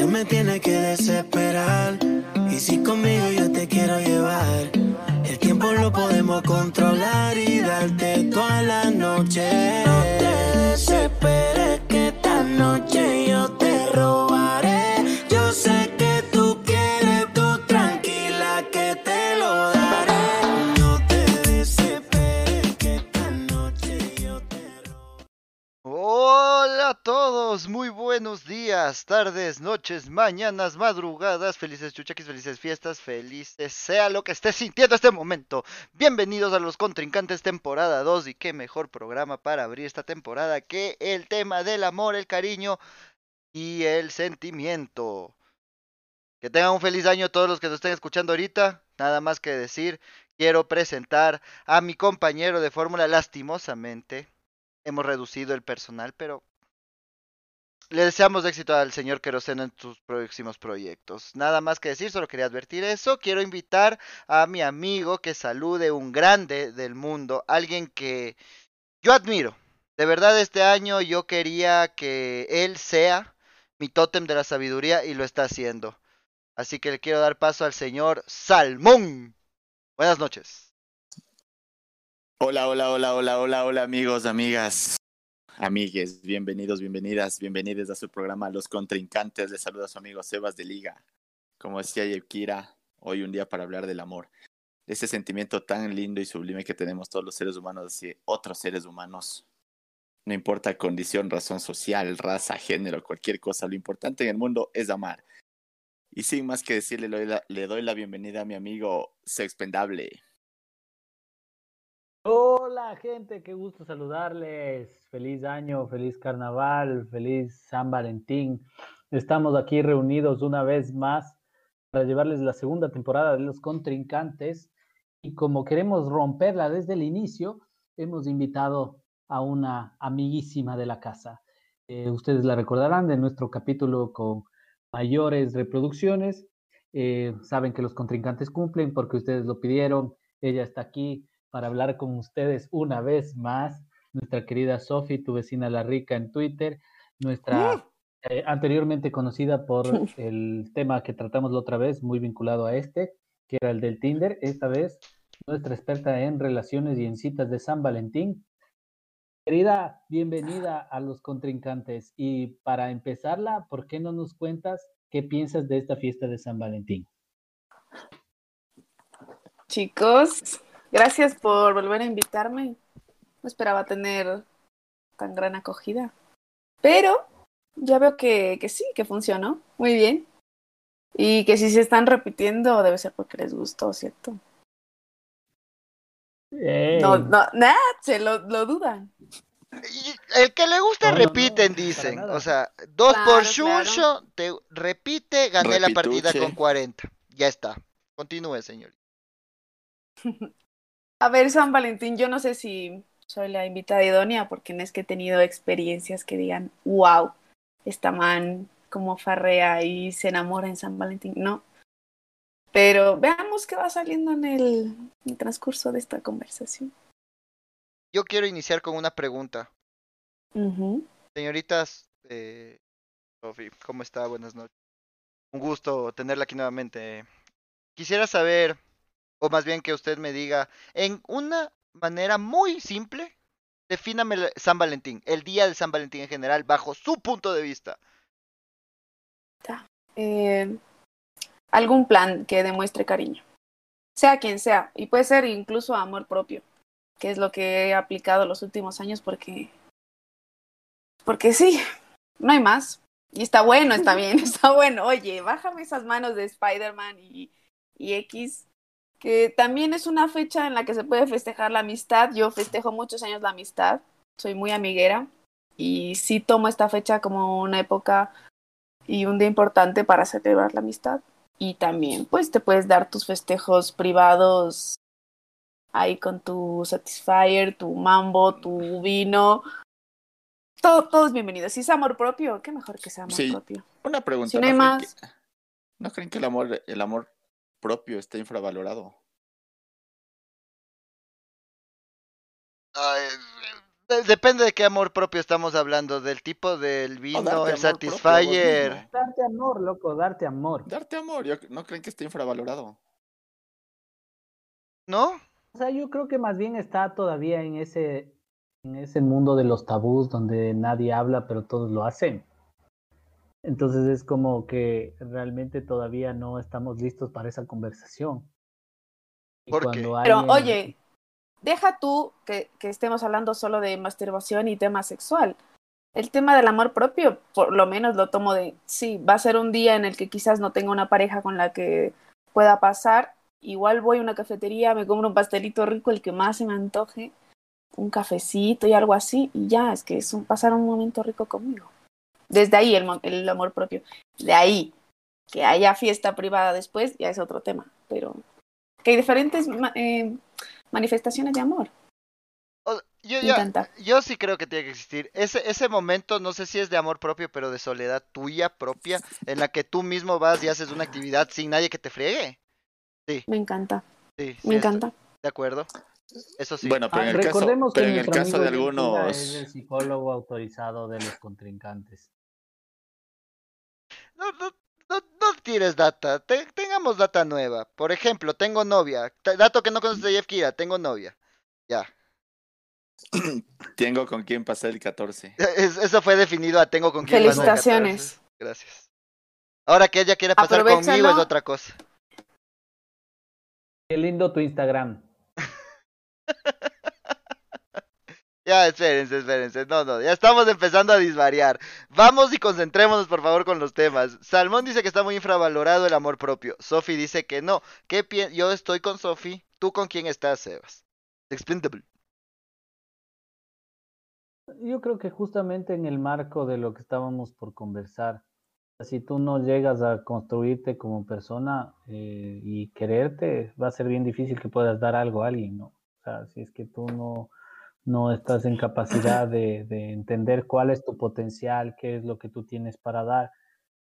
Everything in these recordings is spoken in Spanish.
Usted me tiene que desesperar. Y si conmigo yo te quiero llevar, el tiempo lo podemos controlar y darte toda la noche. Tardes, noches, mañanas, madrugadas, felices chuchaquis, felices fiestas, felices sea lo que estés sintiendo este momento. Bienvenidos a los contrincantes temporada 2 y qué mejor programa para abrir esta temporada que el tema del amor, el cariño y el sentimiento. Que tengan un feliz año todos los que nos estén escuchando ahorita. Nada más que decir, quiero presentar a mi compañero de fórmula lastimosamente hemos reducido el personal, pero le deseamos éxito al señor Queroseno en sus próximos proyectos. Nada más que decir, solo quería advertir eso. Quiero invitar a mi amigo que salude un grande del mundo, alguien que yo admiro. De verdad, este año yo quería que él sea mi tótem de la sabiduría y lo está haciendo. Así que le quiero dar paso al señor Salmón. Buenas noches. Hola, hola, hola, hola, hola, hola, amigos, amigas, amigues, bienvenidos, bienvenidas, bienvenidos a su programa Los Contrincantes. Les saluda su amigo Sebas de Liga. Como decía Yevkira, hoy un día para hablar del amor, ese sentimiento tan lindo y sublime que tenemos todos los seres humanos hacia otros seres humanos. No importa condición, razón social, raza, género, cualquier cosa, lo importante en el mundo es amar. Y sin más que decirle, le doy la, le doy la bienvenida a mi amigo Sexpendable. Hola gente, qué gusto saludarles. Feliz año, feliz carnaval, feliz San Valentín. Estamos aquí reunidos una vez más para llevarles la segunda temporada de Los Contrincantes y como queremos romperla desde el inicio, hemos invitado a una amiguísima de la casa. Eh, ustedes la recordarán de nuestro capítulo con mayores reproducciones. Eh, saben que los contrincantes cumplen porque ustedes lo pidieron. Ella está aquí para hablar con ustedes una vez más. Nuestra querida Sofi, tu vecina La Rica en Twitter, nuestra eh, anteriormente conocida por el tema que tratamos la otra vez, muy vinculado a este, que era el del Tinder. Esta vez, nuestra experta en relaciones y en citas de San Valentín. Querida, bienvenida a los contrincantes. Y para empezarla, ¿por qué no nos cuentas qué piensas de esta fiesta de San Valentín? Chicos, gracias por volver a invitarme. No esperaba tener tan gran acogida. Pero ya veo que, que sí, que funcionó muy bien. Y que si se están repitiendo debe ser porque les gustó, ¿cierto? ¡Ey! No, no, nada, se lo, lo dudan. El que le gusta No, no, no, repiten, dicen. O sea, dos Claro, por claro. Shuncho, te repite, gané la partida con 40. Ya está. Continúe, señor. A ver, San Valentín, yo no sé si soy la invitada idónea porque no es que he tenido experiencias que digan, wow, esta man como farrea y se enamora en San Valentín. No. Pero veamos qué va saliendo en el, en el transcurso de esta conversación. Yo quiero iniciar con una pregunta. Señoritas, eh, ¿cómo está? Buenas noches. Un gusto tenerla aquí nuevamente. Quisiera saber, o más bien que usted me diga, en una manera muy simple, defíname San Valentín, el día de San Valentín en general, bajo su punto de vista. Eh, algún plan que demuestre cariño, sea quien sea, y puede ser incluso amor propio, que es lo que he aplicado los últimos años porque, porque sí, no hay más. Y está bueno, está bien, está bueno. Oye, bájame esas manos de Spider-Man y, y X, que también es una fecha en la que se puede festejar la amistad. Yo festejo muchos años la amistad, soy muy amiguera y sí tomo esta fecha como una época y un día importante para celebrar la amistad. Y también, pues, te puedes dar tus festejos privados ahí con tu Satisfyer, tu mambo, tu vino. Todo, todo es bienvenido. Si es amor propio, qué mejor que sea amor Sí. propio. Una pregunta. Si no hay creen más. que- ¿No creen que el amor, el amor propio está infravalorado? Ay, De- Depende de qué amor propio estamos hablando, del tipo del vino, el Satisfyer. Darte amor, loco, darte amor. Darte amor, yo no creen que esté infravalorado. ¿No? O sea, yo creo que más bien está todavía en ese, en ese mundo de los tabús donde nadie habla, pero todos lo hacen. Entonces es como que realmente todavía no estamos listos para esa conversación. Y ¿Por qué? cuando Pero oye, deja tú que, que estemos hablando solo de masturbación y tema sexual. El tema del amor propio, por lo menos lo tomo de, sí, va a ser un día en el que quizás no tenga una pareja con la que pueda pasar. Igual voy a una cafetería, me compro un pastelito rico, el que más se me antoje, un cafecito y algo así, y ya, es que es un, pasar un momento rico conmigo. Desde ahí el, mo- el amor propio. De ahí, que haya fiesta privada después, ya es otro tema. Pero que hay diferentes ma- eh, manifestaciones de amor. O- yo, encanta. yo sí creo que tiene que existir. Ese, ese momento, no sé si es de amor propio, pero de soledad tuya propia, en la que tú mismo vas y haces una actividad sin nadie que te friegue. Me encanta. Sí, sí, Me estoy encanta. de acuerdo. Eso sí. Bueno, pero Ah, en el caso, recordemos pero que en el nuestro caso de algunos, es el psicólogo autorizado de los contrincantes. No, no, no, no tires data. Te- tengamos data nueva. Por ejemplo, tengo novia. T- Dato que no conoces de Jeff Kira, tengo novia. Ya. tengo con quién pasar el 14. Es- eso fue definido a tengo con quién pasar el Felicitaciones. 14. Gracias. Ahora que ella quiere pasar conmigo es otra cosa. Qué lindo tu Instagram. Ya, espérense, espérense. No, no, ya estamos empezando a disvariar. Vamos y concentrémonos, por favor, con los temas. Salmón dice que está muy infravalorado el amor propio. Sofi dice que no. ¿Qué Yo estoy con Sofi. ¿Tú con quién estás, Sebas? Expendable. Yo creo que justamente en el marco de lo que estábamos por conversar, si tú no llegas a construirte como persona eh, y quererte, va a ser bien difícil que puedas dar algo a alguien, ¿no? O sea, si es que tú no, no estás en capacidad de, de entender cuál es tu potencial, qué es lo que tú tienes para dar,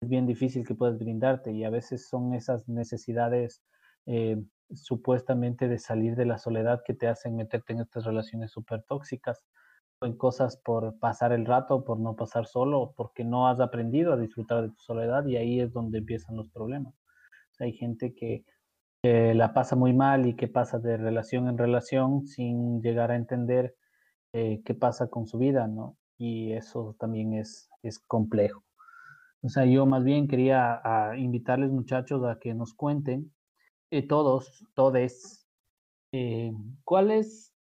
es bien difícil que puedas brindarte y a veces son esas necesidades eh, supuestamente de salir de la soledad que te hacen meterte en estas relaciones súper tóxicas en cosas por pasar el rato, por no pasar solo, porque no has aprendido a disfrutar de tu soledad y ahí es donde empiezan los problemas. O hay gente que la pasa muy mal y que pasa de relación en relación sin llegar a entender eh, qué pasa con su vida, ¿no? Y eso también es, es complejo. O sea, yo más bien quería a, invitarles muchachos a que nos cuenten, eh, todos, todes, eh, cuál es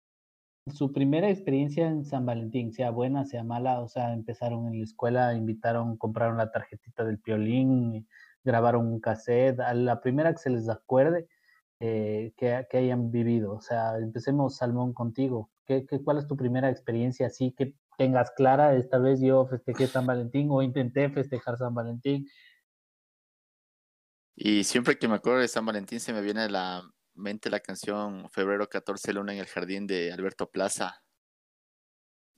su primera experiencia en San Valentín, sea buena, sea mala, o sea, empezaron en la escuela, invitaron, compraron la tarjetita del piolín, grabaron un cassette, a la primera que se les acuerde eh, que, que, hayan vivido. O sea, empecemos, Salmón, contigo. ¿Qué, qué, cuál es tu primera experiencia así que tengas clara? Esta vez yo festejé San Valentín o intenté festejar San Valentín. Y siempre que me acuerdo de San Valentín se me viene a la mente la canción Febrero 14 Luna en el Jardín de Alberto Plaza.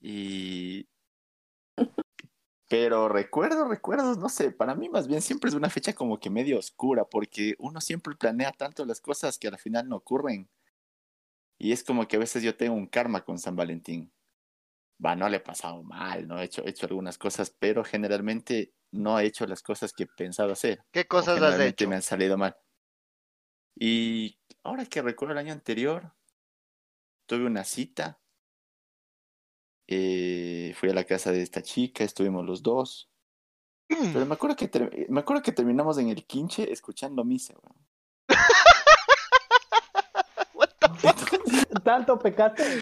Y... Pero recuerdo, recuerdos, no sé, para mí más bien siempre es una fecha como que medio oscura, porque uno siempre planea tanto las cosas que al final no ocurren. Y es como que a veces yo tengo un karma con San Valentín. Va, no le he pasado mal, no he hecho, he hecho algunas cosas, pero generalmente no he hecho las cosas que he pensado hacer. ¿Qué cosas has hecho? me han salido mal. Y ahora que recuerdo el año anterior, tuve una cita. Eh, fui a la casa de esta chica, estuvimos los dos. Pero me acuerdo que, me acuerdo que terminamos en el quinche escuchando misa. ¿Tanto pecaste?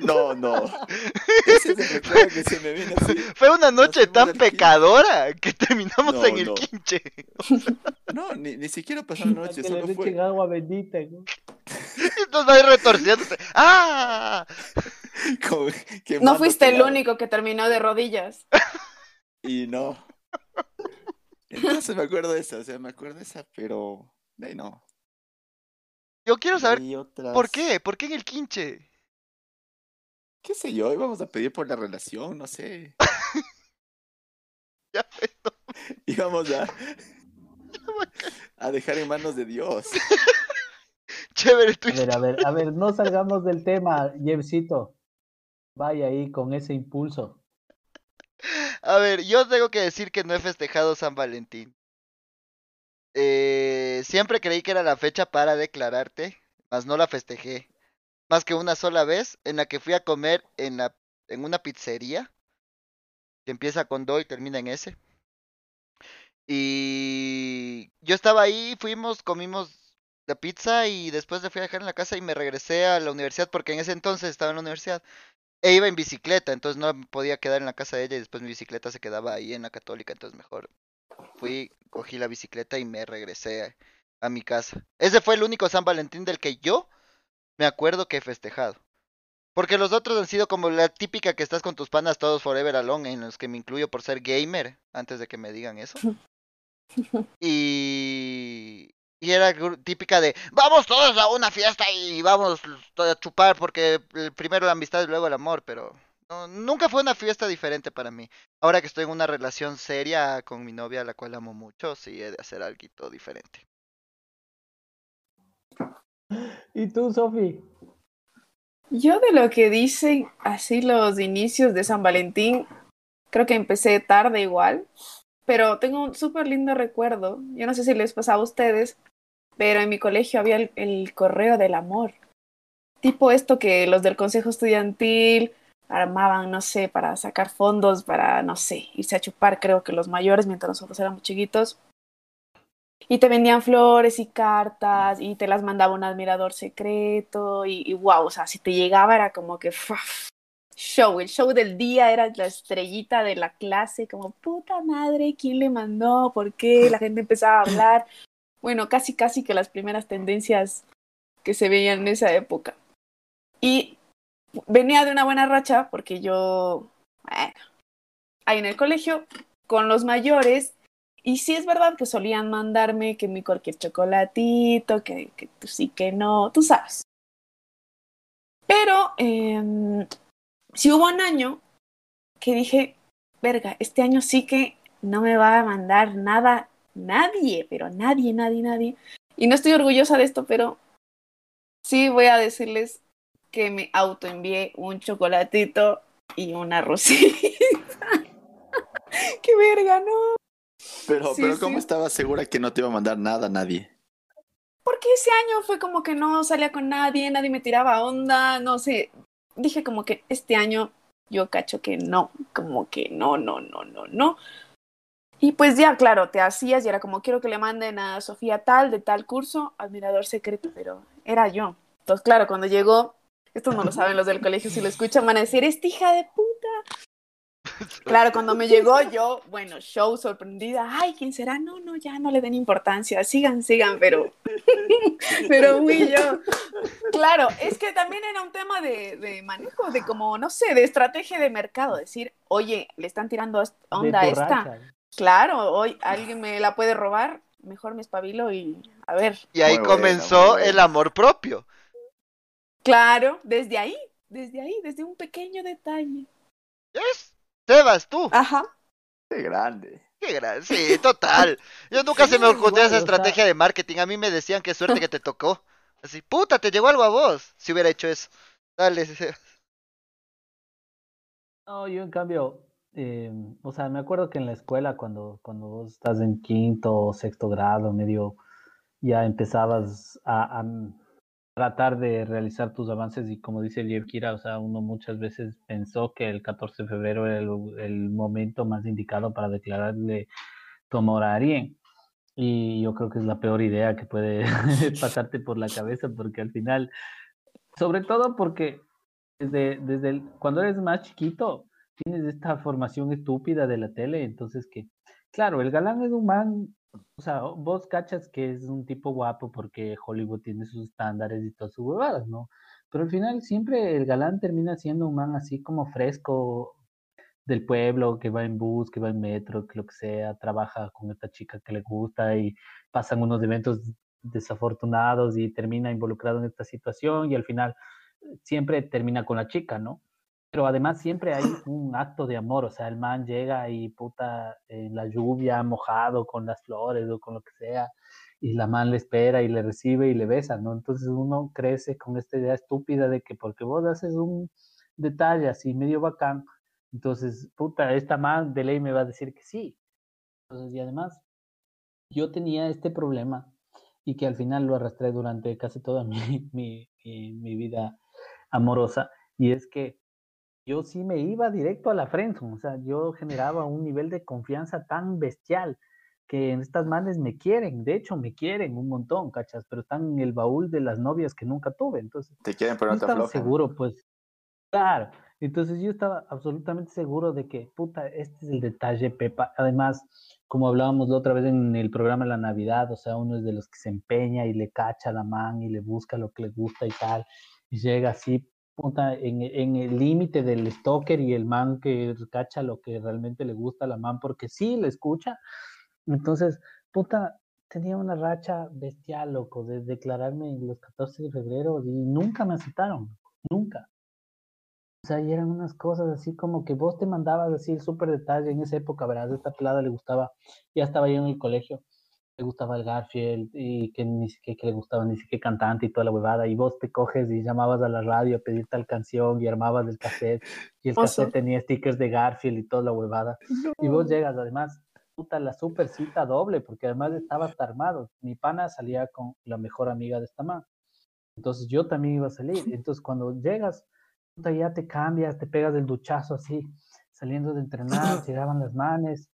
No, no. Ese es el recuerdo que se me viene así. Fue una noche tan pecadora que terminamos No, en el no. quinche. No, ni, ni siquiera pasó la noche, que solo le fue. agua bendita. ¿no? Entonces va a ir retorciéndose. ¡Ah! como No fuiste el único que terminó de rodillas. Y no. Entonces me acuerdo de esa, o sea, me acuerdo de esa, pero de ahí no. Yo quiero saber otras- por qué. ¿Por qué en el quinche? ¿Qué sé yo? Íbamos a pedir por la relación, no sé. Ya ves, Íbamos a, a dejar en manos de Dios. Chévere A ver, a ver, a ver, no salgamos del tema, Jevcito. vaya ahí con ese impulso. A ver, yo tengo que decir que no he festejado San Valentín. Eh, siempre creí que era la fecha para declararte, mas no la festejé. Más que una sola vez en la que fui a comer en, la, en una pizzería que empieza con do y termina en S. Y yo estaba ahí, fuimos, comimos la pizza y después le fui a dejar en la casa y me regresé a la universidad porque en ese entonces estaba en la universidad. E iba en bicicleta, entonces no podía quedar en la casa de ella y después mi bicicleta se quedaba ahí en la católica, entonces mejor fui, cogí la bicicleta y me regresé a, mi casa. Ese fue el único San Valentín del que yo me acuerdo que he festejado. Porque los otros han sido como la típica que estás con tus panas todos forever alone, en los que me incluyo por ser gamer, antes de que me digan eso. Y, y era típica de, vamos todos a una fiesta y vamos a chupar porque primero la amistad y luego el amor, pero nunca fue una fiesta diferente para mí. Ahora que estoy en una relación seria con mi novia, a la cual amo mucho, sí he de hacer algo diferente. ¿Y tú, Sofi? Yo de lo que dicen así los inicios de San Valentín, creo que empecé tarde igual, pero tengo un súper lindo recuerdo. Yo no sé si les pasaba a ustedes, pero en mi colegio había el, correo del amor. Tipo esto que los del consejo estudiantil armaban, no sé, para sacar fondos, para, no sé, irse a chupar, creo que los mayores, mientras nosotros éramos chiquitos. Y te vendían flores y cartas y te las mandaba un admirador secreto y, wow, o sea, si te llegaba era como que show, el show del día era la estrellita de la clase, como puta madre, ¿quién le mandó? ¿Por qué? La gente empezaba a hablar. Bueno, casi, casi que las primeras tendencias que se veían en esa época. Y venía de una buena racha porque yo, bueno, ahí en el colegio, con los mayores, y sí es verdad que solían mandarme que mi cualquier chocolatito, que, que sí, que no, tú sabes. Pero eh, si hubo un año que dije, verga, este año sí que no me va a mandar nada, nadie, pero nadie, nadie, nadie. Y no estoy orgullosa de esto, pero sí voy a decirles que me autoenvié un chocolatito y una rosita. ¡Qué verga, no! Pero, pero ¿cómo estabas segura que no te iba a mandar nada a nadie? Porque ese año fue como que no salía con nadie, nadie me tiraba onda, no sé, dije como que este año yo cacho que no, como que no, no, no, no, no. Y pues ya, claro, te hacías y era como quiero que le manden a Sofía tal, de tal curso, admirador secreto, pero era yo. Entonces, claro, cuando llegó, esto no lo saben los del colegio, si lo escuchan van a decir, esta hija de puta. Claro, cuando me llegó yo, bueno, show sorprendida, ay, ¿quién será? No, no, ya no le den importancia, sigan, sigan, pero, pero fui yo. Claro, es que también era un tema de, de, manejo, de como, no sé, de estrategia de mercado, decir, oye, le están tirando onda a esta. Claro, hoy alguien me la puede robar, mejor me espabilo y a ver. Y ahí comenzó el amor propio. Claro, desde ahí, desde ahí, desde un pequeño detalle. ¿Es? Sebas, tú. Ajá. Qué grande. Qué grande, sí, total. Yo nunca se me ocurrió esa estrategia de marketing. A mí me decían qué suerte que te tocó. Así, puta, te llegó algo a vos. Si hubiera hecho eso. Dale, Sebas. No, yo en cambio, eh, o sea, me acuerdo que en la escuela, cuando, cuando vos estás en quinto o sexto grado, medio, ya empezabas a, tratar de realizar tus avances y como dice el Kira, o sea, uno muchas veces pensó que el 14 de febrero era el, momento más indicado para declararle tu amor a Arien. Y yo creo que es la peor idea que puede pasarte por la cabeza porque al final, sobre todo porque desde, desde cuando eres más chiquito, tienes esta formación estúpida de la tele, entonces que, claro, el galán es un man o sea, vos cachas que es un tipo guapo porque Hollywood tiene sus estándares y todas sus huevadas, ¿no? Pero al final siempre el galán termina siendo un man así como fresco del pueblo, que va en bus, que va en metro, que lo que sea, trabaja con esta chica que le gusta y pasan unos eventos desafortunados y termina involucrado en esta situación y al final siempre termina con la chica, ¿no? Pero además siempre hay un acto de amor, o sea, el man llega y puta en la lluvia, mojado con las flores o con lo que sea, y la man le espera y le recibe y le besa, ¿no? Entonces uno crece con esta idea estúpida de que porque vos haces un detalle así medio bacán, entonces, puta, esta man de ley me va a decir que sí. Entonces, y además, yo tenía este problema y que al final lo arrastré durante casi toda mi, mi, mi, vida amorosa, y es que yo sí me iba directo a la friendzone, o sea, yo generaba un nivel de confianza tan bestial que en estas manes me quieren, de hecho me quieren un montón, cachas, pero están en el baúl de las novias que nunca tuve, entonces. Te quieren, pero no, te estaba seguro, pues. Claro, entonces yo estaba absolutamente seguro de que, puta, este es el detalle, Pepa. Además, como hablábamos la otra vez en el programa de la Navidad, o sea, uno es de los que se empeña y le cacha la man y le busca lo que le gusta y tal, y llega así, puta, en, el límite del stalker y el man que cacha lo que realmente le gusta a la man, porque sí le escucha. Entonces, puta, tenía una racha bestial, loco, de declararme los 14 de febrero y nunca me aceptaron, nunca. O sea, y eran unas cosas así como que vos te mandabas así súper detalle en esa época, ¿verdad? Esta pelada le gustaba, ya estaba yo en el colegio, le gustaba el Garfield y que ni siquiera que le gustaba ni siquiera cantante y toda la huevada, y vos te coges y llamabas a la radio a pedir tal canción y armabas el cassette, y el cassette tenía stickers de Garfield y toda la huevada, y vos llegas además, puta, la super cita doble, porque además estaba hasta armado, mi pana salía con la mejor amiga de esta man, entonces yo también iba a salir, entonces cuando llegas puta, ya te cambias, te pegas el duchazo así, saliendo de entrenar, llegaban las manes,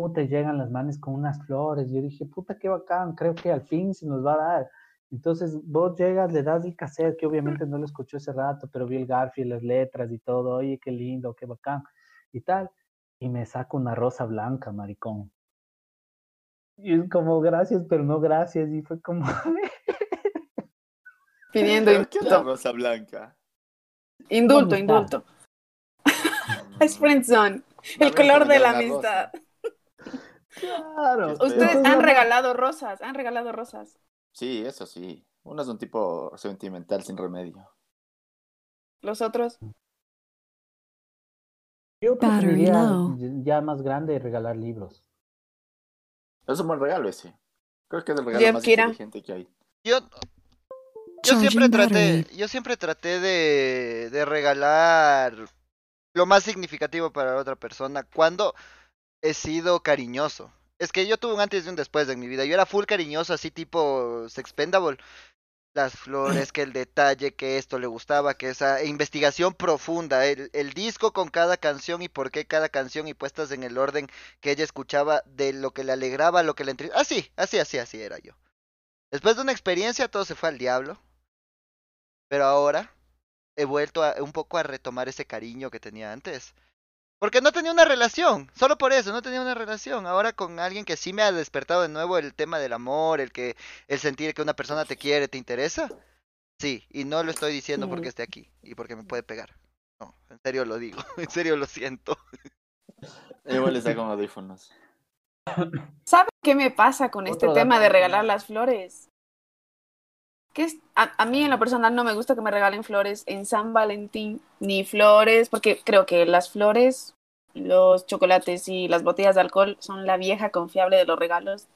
puta, llegan las manes con unas flores. Yo dije, puta, qué bacán, creo que al fin se nos va a dar. Entonces vos llegas, le das el cassette, que obviamente no lo escuchó ese rato, pero vi el Garfield, las letras y todo, oye, qué lindo, qué bacán, y tal. Y me saco una rosa blanca, maricón. Y es como, gracias, pero no gracias. Y fue como... Pidiendo ¿Qué es la rosa blanca? Indulto, indulto. es friendzone. El color de la amistad. Claro. Ustedes han regalado rosas, han regalado rosas. Sí, eso sí. Uno es un tipo sentimental sin remedio. ¿Los otros? Yo preferiría ya más grande regalar libros. Es un buen regalo ese. Creo que es el regalo más inteligente que hay. Yo yo siempre traté, yo siempre traté de, de regalar lo más significativo para otra persona cuando he sido cariñoso. Es que yo tuve un antes y un después en mi vida. Yo era full cariñoso, así tipo sexpendable. Las flores, que el detalle, que esto le gustaba, que esa investigación profunda, el, el disco con cada canción y por qué cada canción y puestas en el orden que ella escuchaba de lo que le alegraba, lo que le entristecía. Así, así, así, así era yo. Después de una experiencia todo se fue al diablo. Pero ahora he vuelto a, un poco a retomar ese cariño que tenía antes. Porque no tenía una relación, solo por eso, no tenía una relación. Ahora con alguien que sí me ha despertado de nuevo el tema del amor, el que el sentir que una persona te quiere, te interesa. Sí, y no lo estoy diciendo porque esté aquí y porque me puede pegar. No, en serio lo digo, en serio lo siento. Igual está con audífonos. ¿Sabe qué me pasa con este tema de regalar las flores? Que a, mí en lo personal no me gusta que me regalen flores en San Valentín, ni flores, porque creo que las flores, los chocolates y las botellas de alcohol son la vieja confiable de los regalos.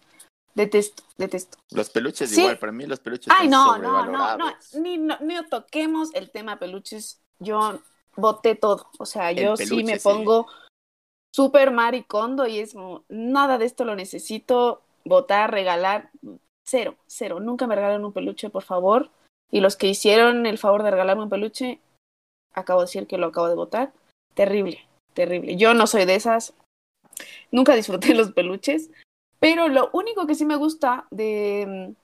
Detesto, detesto. Los peluches igual, para mí los peluches Ay, no, no, no, no, ni, no, ni toquemos el tema peluches. Yo boté todo, o sea, yo sí me pongo súper maricondo y es nada de esto lo necesito, votar, regalar, Cero, cero. Nunca me regalaron un peluche, por favor. Y los que hicieron el favor de regalarme un peluche, acabo de decir que lo acabo de votar. Terrible, terrible. Yo no soy de esas. Nunca disfruté los peluches. Pero lo único que sí me gusta de,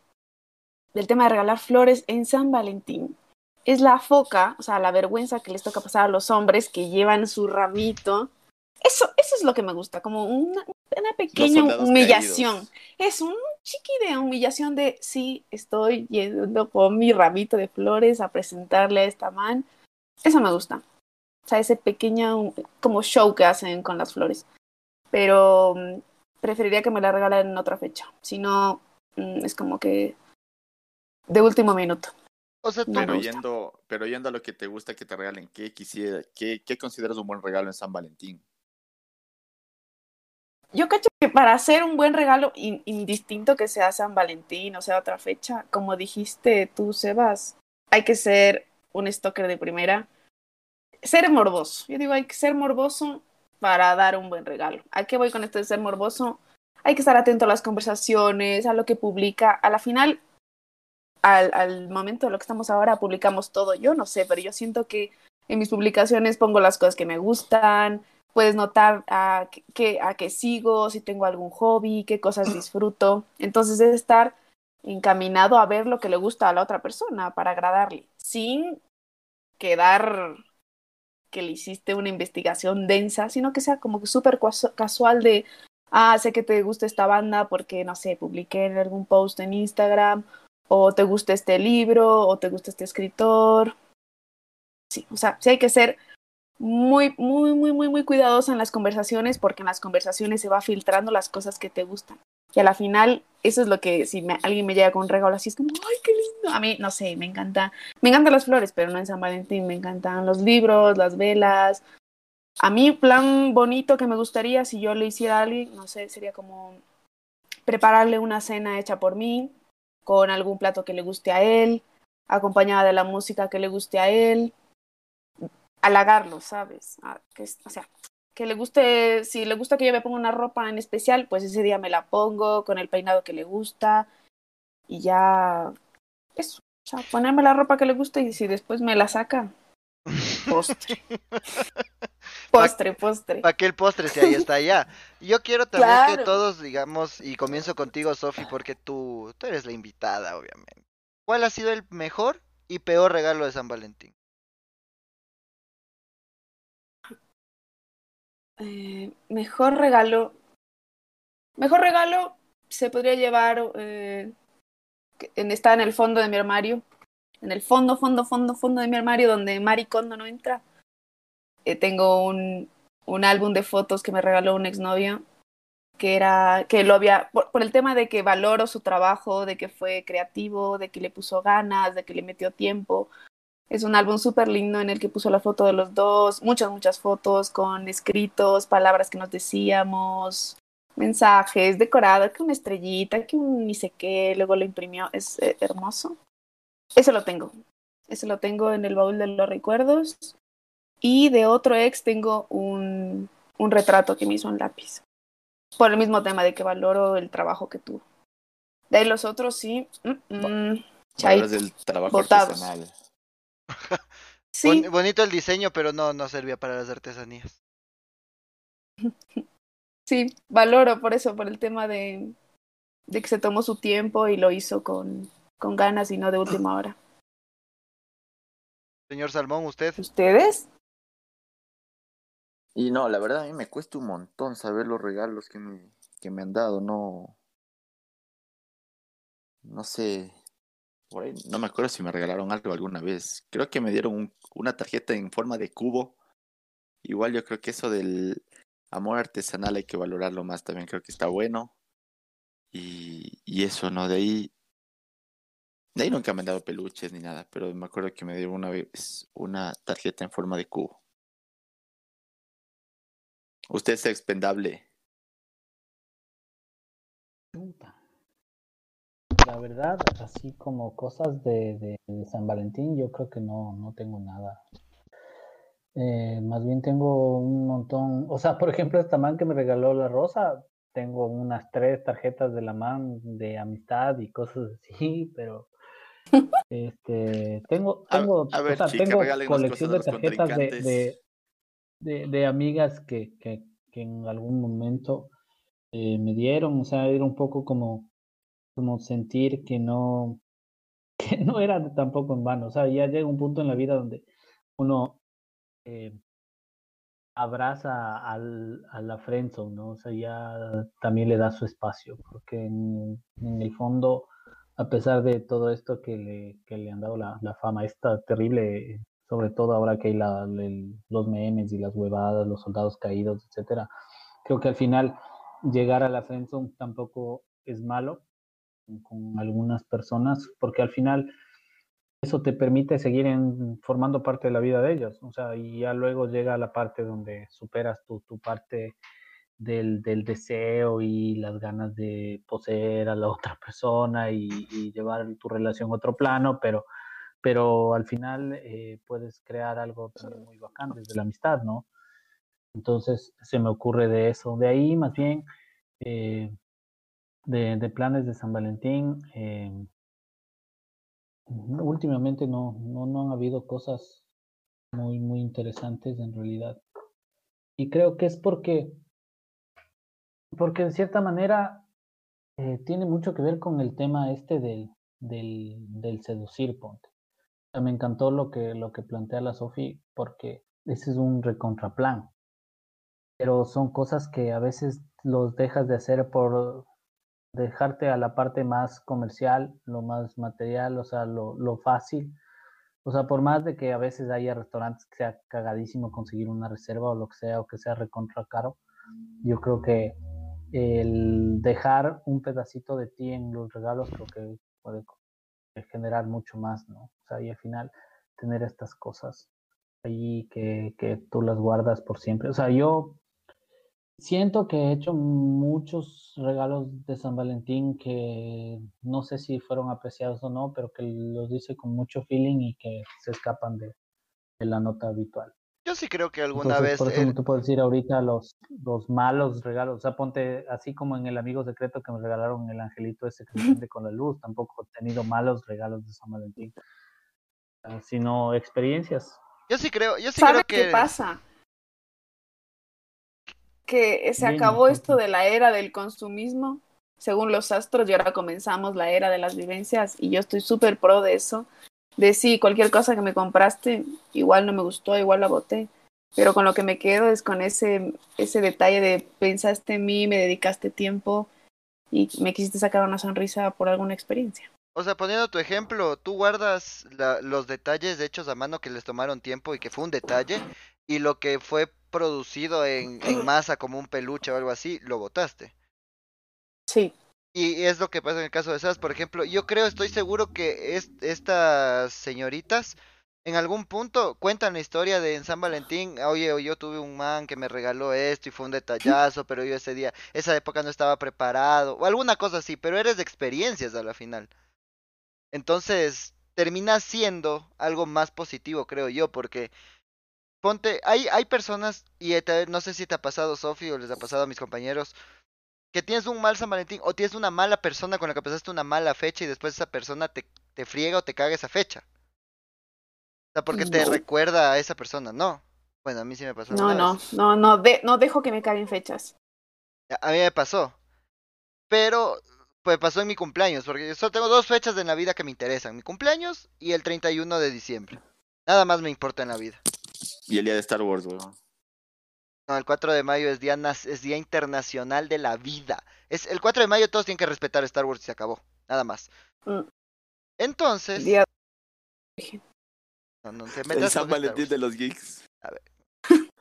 del tema de regalar flores en San Valentín es la foca, o sea, la vergüenza que les toca pasar a los hombres que llevan su ramito. Eso, eso es lo que me gusta, como una, una pequeña humillación. Es un chiqui de humillación de sí, estoy yendo con mi ramito de flores a presentarle a esta man. Eso me gusta. O sea, ese pequeño como show que hacen con las flores. Pero mm, preferiría que me la regalen en otra fecha. Si no, mm, es como que de último minuto. O sea, pero, yendo, pero yendo a lo que te gusta que te regalen, ¿qué, quisiera, qué, qué consideras un buen regalo en San Valentín? Yo cacho que para hacer un buen regalo, indistinto que sea San Valentín o sea otra fecha, como dijiste tú, Sebas, hay que ser un stalker de primera. ser morboso. Yo digo, hay que ser morboso para dar un buen regalo. ¿A qué voy con esto de ser morboso? Hay que estar atento a las conversaciones, a lo que publica. A la final, al, al momento de lo que estamos ahora, publicamos todo. Yo no sé, pero yo siento que en mis publicaciones pongo las cosas que me gustan, puedes notar a qué, a qué sigo, si tengo algún hobby, qué cosas disfruto. Entonces es estar encaminado a ver lo que le gusta a la otra persona para agradarle, sin quedar que le hiciste una investigación densa, sino que sea como súper casual de, ah, sé que te gusta esta banda porque, no sé, publiqué en algún post en Instagram, o te gusta este libro, o te gusta este escritor. Sí, o sea, sí hay que ser muy, muy, muy, muy, muy cuidadosa en las conversaciones porque en las conversaciones se va filtrando las cosas que te gustan. Y a la final, eso es lo que si alguien me llega con un regalo así, es como, ay, qué lindo. A mí, no sé, me encanta, me encantan las flores, pero no en San Valentín, me encantan los libros, las velas. A mí, plan bonito que me gustaría si yo le hiciera a alguien, no sé, sería como prepararle una cena hecha por mí, con algún plato que le guste a él, acompañada de la música que le guste a él, halagarlo, ¿sabes? Ah, que, o sea, que le guste, si le gusta que yo me ponga una ropa en especial, pues ese día me la pongo con el peinado que le gusta y ya eso, o sea, ponerme la ropa que le gusta y si después me la saca, postre. postre, postre. Para que el postre si ahí está ya. Yo quiero también que todos, digamos, y comienzo contigo, Sofi, porque tú, tú eres la invitada, obviamente. ¿Cuál ha sido el mejor y peor regalo de San Valentín? Eh, mejor regalo. Mejor regalo se podría llevar. Eh, está en el fondo de mi armario. En el fondo, fondo, fondo, fondo de mi armario, donde Mari Kondo no entra. Eh, tengo un, un álbum de fotos que me regaló un exnovio. Que era. que lo había. Por, por el tema de que valoro su trabajo, de que fue creativo, de que le puso ganas, de que le metió tiempo. Es un álbum súper lindo en el que puso la foto de los dos, muchas, muchas fotos con escritos, palabras que nos decíamos, mensajes, decorado, que una estrellita, que un ni sé qué, luego lo imprimió. Es eh, hermoso. Ese lo tengo. Ese lo tengo en el baúl de los recuerdos. Y de otro ex tengo un, un retrato que me hizo en lápiz. Por el mismo tema de que valoro el trabajo que tuvo. De ahí los otros sí. Mm, mm, del trabajo artesanal. Sí. bonito el diseño, pero no, no servía para las artesanías. Sí, valoro por eso, por el tema de, de que se tomó su tiempo y lo hizo con, con ganas y no de última hora. Señor Salmón, ¿usted? ¿Ustedes? Y no, la verdad a mí me cuesta un montón saber los regalos que me, que me han dado, no. No sé, no me acuerdo si me regalaron algo alguna vez. Creo que me dieron una tarjeta en forma de cubo. Igual yo creo que eso del amor artesanal hay que valorarlo más también. Creo que está bueno. Y, y eso, ¿no? De ahí. De ahí nunca me han dado peluches ni nada. Pero me acuerdo que me dieron una vez una tarjeta en forma de cubo. Usted es expendable. La verdad, así como cosas de, de, San Valentín, yo creo que no, no tengo nada. Eh, más bien tengo un montón, o sea, por ejemplo, esta man que me regaló la rosa, tengo unas tres tarjetas de la man de amistad y cosas así, pero este tengo tengo, a, ver, o sea, tengo colección de tarjetas de, de, de, amigas que, que, que en algún momento eh, me dieron, o sea, era un poco como como sentir que no, que no era tampoco en vano. O sea, ya llega un punto en la vida donde uno eh, abraza al, a la friendzone, ¿no? O sea, ya también le da su espacio, porque en, en el fondo, a pesar de todo esto que le, que le han dado la, la fama, esta terrible, sobre todo ahora que hay la, los memes y las huevadas, los soldados caídos, etcétera, creo que al final llegar a la friendzone tampoco es malo, con algunas personas, porque al final eso te permite seguir en, formando parte de la vida de ellos, o sea, y ya luego llega la parte donde superas tu, tu parte del, del, deseo y las ganas de poseer a la otra persona y, llevar tu relación a otro plano, pero, pero al final eh, puedes crear algo también muy bacán desde la amistad, ¿no? Entonces se me ocurre de eso. De ahí, más bien, eh, de, de, planes de San Valentín, eh, últimamente no, no, no han habido cosas muy, muy interesantes en realidad. Y creo que es porque, porque de cierta manera eh, tiene mucho que ver con el tema este del, del, del seducir, ponte. me encantó lo que, lo que plantea la Sofi porque ese es un recontraplan. Pero son cosas que a veces los dejas de hacer por dejarte a la parte más comercial, lo más material, o sea, lo, lo fácil. O sea, por más de que a veces haya restaurantes que sea cagadísimo conseguir una reserva o lo que sea, o que sea recontra caro, yo creo que el dejar un pedacito de ti en los regalos creo que puede generar mucho más, ¿no? O sea, y al final tener estas cosas ahí que, que tú las guardas por siempre. O sea, yo siento que he hecho muchos regalos de San Valentín que no sé si fueron apreciados o no, pero que los hice con mucho feeling y que se escapan de, de la nota habitual. Yo sí creo que alguna vez. Por eso no te puedo decir ahorita los, los malos regalos. O sea, ponte así como en el amigo secreto que me regalaron el angelito ese que se con la luz. Tampoco he tenido malos regalos de San Valentín, sino experiencias. Yo sí creo, yo sí creo que. qué pasa? Que se acabó esto de la era del consumismo, según los astros, y ahora comenzamos la era de las vivencias, y yo estoy súper pro de eso, de sí, cualquier cosa que me compraste, igual no me gustó, igual la boté, pero con lo que me quedo es con ese, ese detalle de pensaste en mí, me dedicaste tiempo y me quisiste sacar una sonrisa por alguna experiencia. O sea, poniendo tu ejemplo, tú guardas la, los detalles hechos a mano que les tomaron tiempo y que fue un detalle, y lo que fue producido en, en masa como un peluche o algo así, lo botaste. Sí. Y es lo que pasa en el caso de esas, por ejemplo, yo creo, estoy seguro que es, estas señoritas en algún punto cuentan la historia de en San Valentín, oye, yo tuve un man que me regaló esto y fue un detallazo, pero yo ese día, esa época no estaba preparado, o alguna cosa así, pero eres de experiencias a la final. Entonces, termina siendo algo más positivo, creo yo, porque ponte, hay, hay personas, y no sé si te ha pasado, Sofi, o les ha pasado a mis compañeros, que tienes un mal San Valentín, o tienes una mala persona con la que pasaste una mala fecha y después esa persona te, te friega o te caga esa fecha. O sea, porque te recuerda a esa persona, no. Bueno, a mí sí me pasó. No, no, no, no, de, no dejo que me caguen fechas. A mí me pasó. Pero, pues pasó en mi cumpleaños, porque yo solo tengo dos fechas de Navidad que me interesan, mi cumpleaños y el 31 de diciembre. Nada más me importa en la vida. Y el día de Star Wars, weón. No, el 4 de mayo es día, es día internacional de la vida. Es el 4 de mayo todos tienen que respetar Star Wars y se acabó. Nada más. Mm. Entonces. Día... No, no te el San Valentín de los geeks. A ver.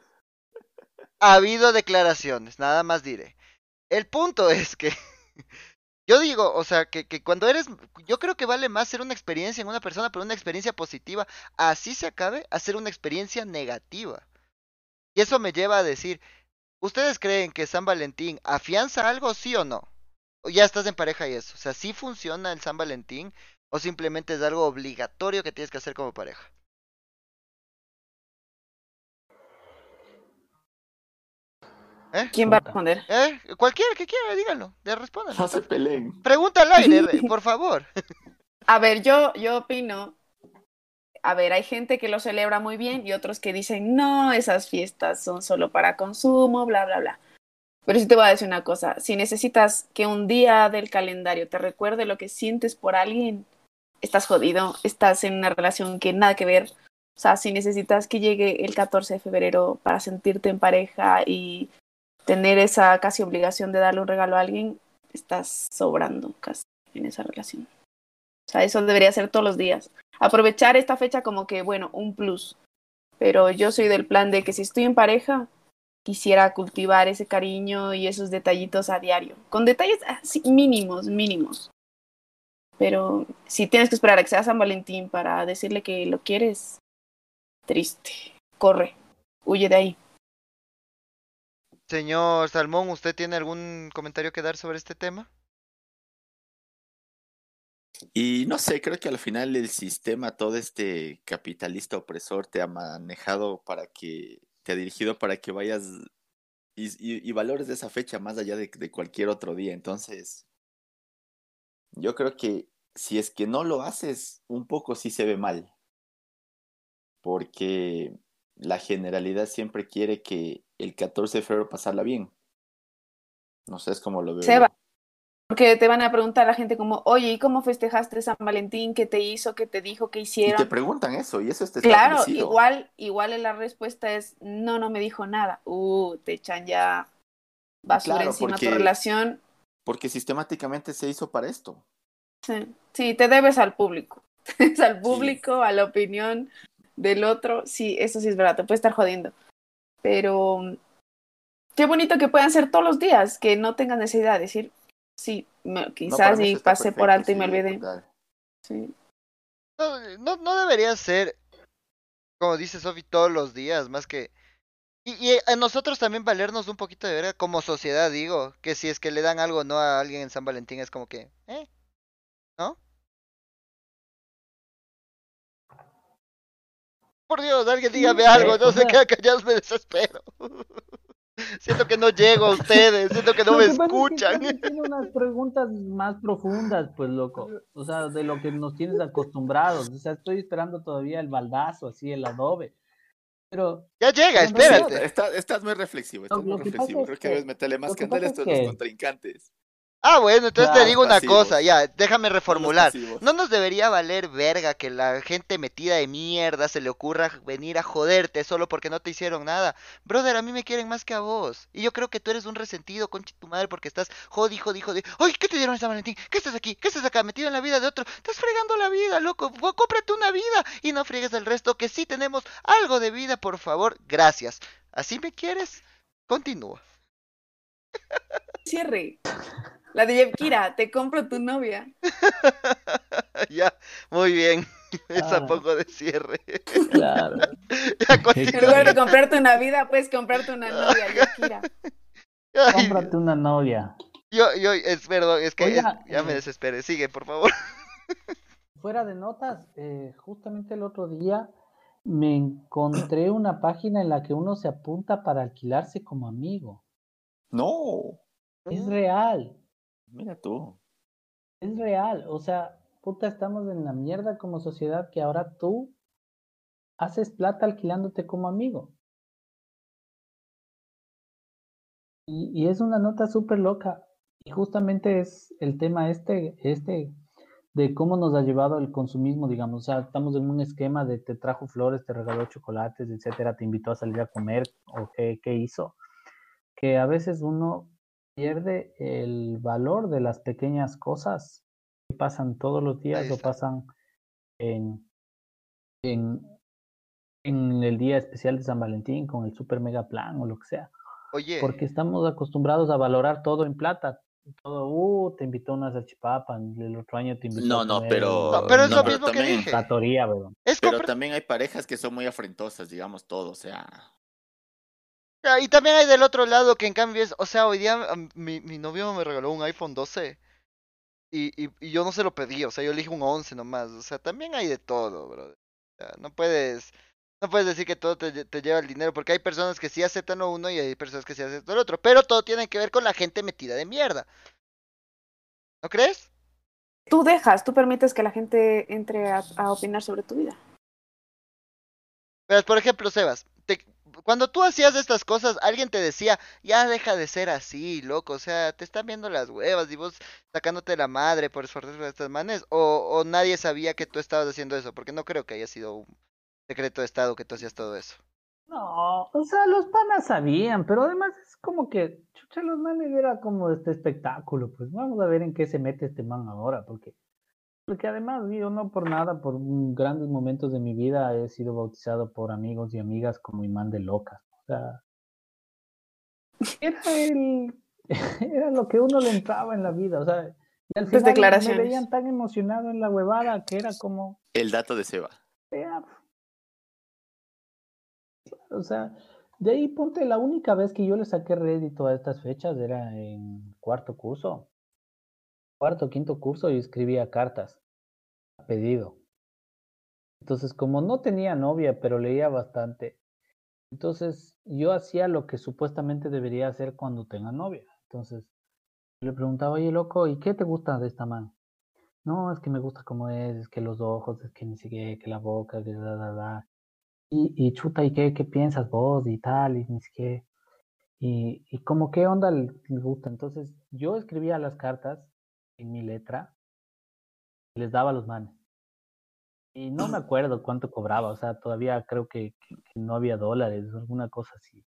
ha habido declaraciones, nada más diré. El punto es que yo digo, o sea, que, que, cuando eres, yo creo que vale más ser una experiencia en una persona, pero una experiencia positiva, así se acabe, a ser una experiencia negativa. Y eso me lleva a decir, ¿ustedes creen que San Valentín afianza algo, sí o no? O ya estás en pareja y eso, o sea, ¿sí funciona el San Valentín o simplemente es algo obligatorio que tienes que hacer como pareja? ¿Eh? ¿Quién va a responder? ¿Eh? Cualquiera que quiera, díganlo, le respondan. No se peleen. Pregunta al aire, por favor. A ver, yo, yo opino. A ver, hay gente que lo celebra muy bien y otros que dicen, no, esas fiestas son solo para consumo, bla, bla, bla. Pero sí te voy a decir una cosa, si necesitas que un día del calendario te recuerde lo que sientes por alguien, estás jodido, estás en una relación que nada que ver. O sea, si necesitas que llegue el 14 de febrero para sentirte en pareja y tener esa casi obligación de darle un regalo a alguien, estás sobrando casi en esa relación. O sea, eso debería ser todos los días. Aprovechar esta fecha como que, bueno, un plus. Pero yo soy del plan de que si estoy en pareja, quisiera cultivar ese cariño y esos detallitos a diario. Con detalles así, mínimos, mínimos. Pero si tienes que esperar a que sea San Valentín para decirle que lo quieres, triste. Corre, huye de ahí. Señor Salmón, ¿usted tiene algún comentario que dar sobre este tema? Y no sé, creo que al final el sistema, todo este capitalista opresor te ha manejado para que, te ha dirigido para que vayas y, valores de esa fecha más allá de, de cualquier otro día. Entonces, yo creo que si es que no lo haces, un poco sí se ve mal. Porque la generalidad siempre quiere que el 14 de febrero pasarla bien. No sé, es como lo veo. Seba. Porque te van a preguntar a la gente como, oye, ¿y cómo festejaste San Valentín? ¿Qué te hizo? ¿Qué te dijo? ¿Qué Y te hicieron? preguntan eso, y eso está Claro, establecido. igual, igual la respuesta es, no, no me dijo nada. Uh, te echan ya basura Claro, encima porque- tu relación. Porque sistemáticamente se hizo para esto. Sí, sí, te debes al público. Te debes al público, a la opinión del otro. Sí, eso sí es verdad, te puede estar jodiendo. Pero qué bonito que puedan ser todos los días, que no tengan necesidad de decir, sí, me- No, quizás mí y pasé por alto y me olvidé. Sí. No, no, no debería ser, como dice Sofi, todos los días, más que... Y, y a nosotros también valernos un poquito de verga como sociedad, digo, que si es que le dan algo no a alguien en San Valentín es como que, ¿eh? ¿No? Por Dios, alguien dígame algo, no se quedan callados, me desespero. Siento que no llego a ustedes, siento que no Lo me que pasa es que escuchan. Tiene unas preguntas más profundas, pues, loco. O sea, de lo que nos tienes acostumbrados. O sea, estoy esperando todavía el baldazo, así, el adobe. Pero Ya llega, espérate. Estás, estás muy reflexivo, estás Lo- muy reflexivo. Creo es que que- debes meterle más candela a es los que- contrincantes. Ah, bueno, entonces te digo una pasivos. cosa, ya, déjame reformular. No nos debería valer verga que la gente metida de mierda se le ocurra venir a joderte solo porque no te hicieron nada. Brother, a mí me quieren más que a vos. Y yo creo que tú eres un resentido, concha tu madre, porque estás jodi, jodi, jodi. Ay, ¿qué te dieron San Valentín? ¿Qué estás aquí? ¿Qué estás acá? Metido en la vida de otro. Estás fregando la vida, loco. Cómprate una vida y no friegues el resto, que sí tenemos algo de vida, por favor. Gracias. ¿Así me quieres? Continúa. Cierre. La de Yevkira, te compro tu novia. ya, muy bien. Esa Ah. poco de cierre. claro. Ya, En lugar de comprarte una vida, puedes comprarte una novia, Yevkira. Cómprate una novia. Yo, yo, es perdón, es que Oiga, es- ya me eh, desesperé. Sigue, por favor. Fuera de notas, eh, justamente el otro día me encontré una página en la que uno se apunta para alquilarse como amigo. No, Es real, mira tú. es real. O sea, puta, estamos en la mierda como sociedad que ahora tú haces plata alquilándote como amigo. Y, es una nota súper loca. Y justamente es el tema este, este de cómo nos ha llevado el consumismo, digamos. O sea, estamos en un esquema de te trajo flores, te regaló chocolates, etcétera, te invitó a salir a comer o qué, qué hizo. Que a veces uno pierde el valor de las pequeñas cosas que pasan todos los días o pasan en, en, en el día especial de San Valentín con el super mega plan o lo que sea. Oye, Porque estamos acostumbrados a valorar todo en plata. Todo, uh, te invitó a una salchipapa, el otro año te invitó No, no, comer pero- no, pero es no, lo pero mismo que también- dije. trattoria, weón. Es Pero también hay parejas que son muy afrentosas, digamos todo, o sea, Y también hay del otro lado que en cambio es, o sea, hoy día mi, mi novio me regaló un iPhone 12 y, y, y yo no se lo pedí, o sea, yo elegí un 11 nomás, o sea, también hay de todo, bro. no puedes, no puedes decir que todo te, te lleva el dinero, porque hay personas que sí aceptan lo uno y hay personas que sí aceptan lo otro, pero todo tiene que ver con la gente metida de mierda. ¿No crees? Tú dejas, tú permites que la gente entre a, a opinar sobre tu vida. Pero, por ejemplo, Sebas, cuando tú hacías estas cosas, alguien te decía, ya deja de ser así, loco, o sea, te están viendo las huevas y vos sacándote la madre por esforzarte de estas manes, o, o nadie sabía que tú estabas haciendo eso, porque no creo que haya sido un secreto de estado que tú hacías todo eso. No, o sea, los panas sabían, pero además es como que, chucha, los manes era como este espectáculo, pues vamos a ver en qué se mete este man ahora, porque, porque además yo no por nada, por grandes momentos de mi vida he sido bautizado por amigos y amigas como imán de locas, o sea, era el, era lo que uno le entraba en la vida, o sea, y al Tus final me declaraciones. veían tan emocionado en la huevada que era como, el dato de Seba. O sea, de ahí ponte la única vez que yo le saqué rédito a estas fechas era en cuarto curso. Cuarto, quinto curso y escribía cartas. a pedido. Entonces, como no tenía novia, pero leía bastante, entonces yo hacía lo que supuestamente debería hacer cuando tenga novia. Entonces, le preguntaba, oye, loco, ¿y qué te gusta de esta mano? No, es que me gusta cómo es, es que los ojos, es que ni siquiera, que la boca, que da, da, da. Y, chuta, ¿y qué, qué piensas vos? Y tal, y ni siquiera. Y, y como qué onda le gusta. Entonces, yo escribía las cartas en mi letra, y les daba a los manes. Y no me acuerdo cuánto cobraba, o sea, todavía creo que, que- que no había dólares, alguna cosa así.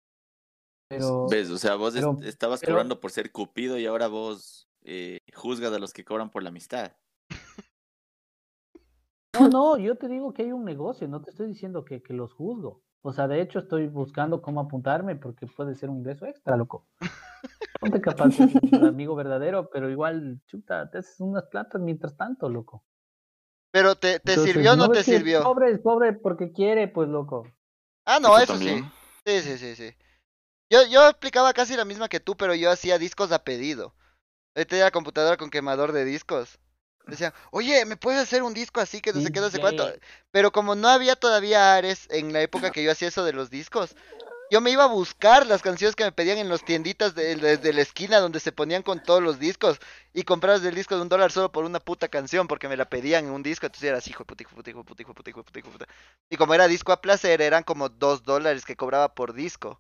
Pero, ¿Ves? O sea, vos est- pero- estabas pero- cobrando por ser cupido y ahora vos eh, juzgas a los que cobran por la amistad. no, no, yo te digo que hay un negocio, no te estoy diciendo que, que los juzgo. O sea, de hecho estoy buscando cómo apuntarme porque puede ser un ingreso extra, loco. Ponte capaz de ser un amigo verdadero, pero igual, chuta, te haces unas platas mientras tanto, loco. Pero ¿te, te Entonces, sirvió o no te sirvió? Pobre es pobre porque quiere, pues, loco. Ah, no, eso, sí. Sí, sí, sí, sí. Yo, yo aplicaba casi la misma que tú, pero yo hacía discos a pedido. Yo tenía la computadora con quemador de discos. Decían, oye, ¿me puedes hacer un disco así que no sé qué, no sé cuánto? Pero como no había todavía Ares en la época que yo hacía eso de los discos, yo me iba a buscar las canciones que me pedían en los tienditas de, de- de la esquina donde se ponían con todos los discos y comprabas el disco de un dólar solo por una puta canción porque me la pedían en un disco, entonces eras hijo de puta, hijo de puta, hijo de puta, hijo de puta, hijo de puta, hijo de puta. Y como era disco a placer, eran como dos dólares que cobraba por disco.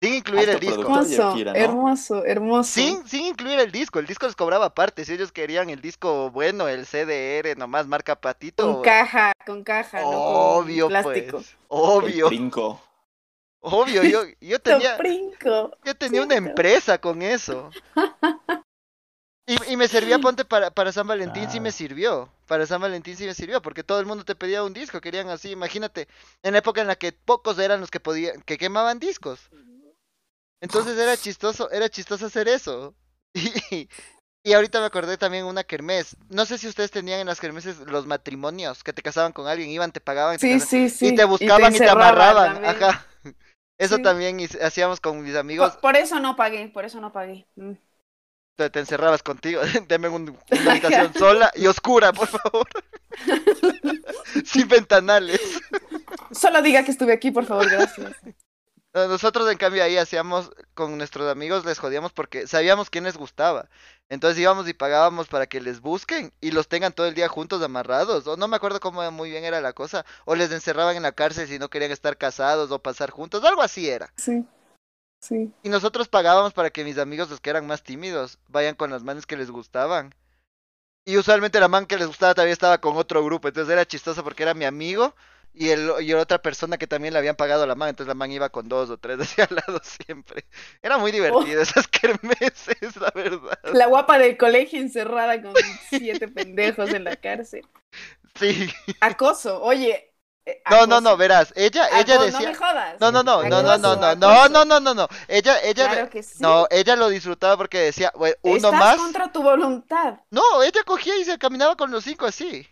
Sin incluir el disco. Hermoso, ¿no? hermoso, hermoso. Sin, sin incluir el disco, el disco les cobraba aparte, si ellos querían el disco bueno, el CDR, nomás marca patito. Con caja, con caja, no con Obvio, plástico. pues. Obvio, El trinco. Obvio, yo, yo tenía, Brinco. yo tenía una empresa con eso. Y, y me servía, ponte, para, para San Valentín sí me Ah. sirvió. Para San Valentín sí me sirvió, porque todo el mundo te pedía un disco, querían así, imagínate, en la época en la que pocos eran los que podían, que quemaban discos. Entonces era chistoso, era chistoso hacer eso. Y, y ahorita me acordé también una kermés. No sé si ustedes tenían en las kermeses los matrimonios, que te casaban con alguien, iban, te pagaban, Sí, sí, sí. y te buscaban y te, amarraban. también. Ajá. Eso Sí. también hacíamos con mis amigos. Por, por eso no pagué, por eso no pagué. Mm. Te, te encerrabas contigo. Deme un- una habitación sola y oscura, por favor. Sin ventanales. Solo diga que estuve aquí, por favor, gracias. No, Nosotros, en cambio, ahí hacíamos con nuestros amigos, les jodíamos porque sabíamos quién les gustaba. Entonces íbamos y pagábamos para que les busquen y los tengan todo el día juntos amarrados. O no me acuerdo cómo muy bien era la cosa. O les encerraban en la cárcel si no querían estar casados o pasar juntos. Algo así era. Sí, sí. Y nosotros pagábamos para que mis amigos, los que eran más tímidos, vayan con las manes que les gustaban. Y usualmente la man que les gustaba también estaba con otro grupo. Entonces era chistoso porque era mi amigo y, el, y otra persona que también le habían pagado a la man. Entonces la man iba con dos o tres así al lado siempre. Era muy divertido esas kermeses, la verdad. La guapa del colegio encerrada con siete pendejos en la cárcel. Sí. Acoso, oye. eh, No, no, no, verás. Ella, ella Acoso, decía. No me jodas. No, no, no, no, no, no, no, no, no, no, no, no. Ella, ella, Claro que sí. no, ella lo disfrutaba porque decía, "Güey, uno Estás más. contra tu voluntad. No, ella cogía y se caminaba con los cinco así.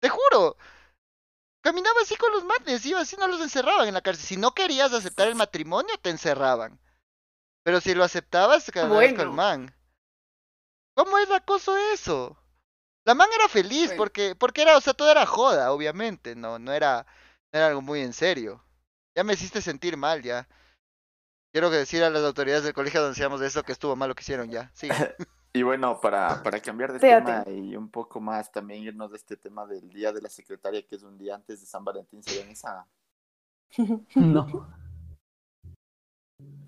Te juro. Caminaba así con los manes, iba así, no los encerraban en la cárcel. Si no querías aceptar el matrimonio, te encerraban. Pero si lo aceptabas, te quedabas con el Bueno. man. ¿Cómo es acoso eso? La man era feliz Bueno. porque, porque era, o sea, todo era joda, obviamente, no, no era, no era algo muy en serio. Ya me hiciste sentir mal, ya. Quiero que decir a las autoridades del colegio donde hacíamos eso que estuvo mal lo que hicieron ya. Sí. Y bueno, para, para cambiar de Fíjate. tema y un poco más también irnos de este tema del Día de la Secretaria, que es un día antes de San Valentín, ¿se ven esa? No.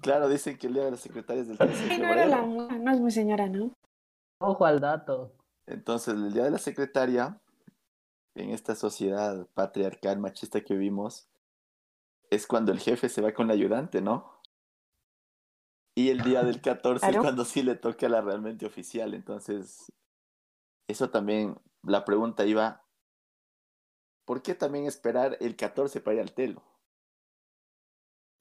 Claro, dicen que el Día de la Secretaria es del 13 de Ay, no era la no es mi señora, ¿no? Ojo al dato. Entonces, el Día de la Secretaria, en esta sociedad patriarcal, machista que vivimos, es cuando el jefe se va con la ayudante, ¿no? Y el día del 14 es Claro. cuando sí le toca a la realmente oficial. Entonces, eso también, la pregunta iba, ¿por qué también esperar el 14 para ir al telo?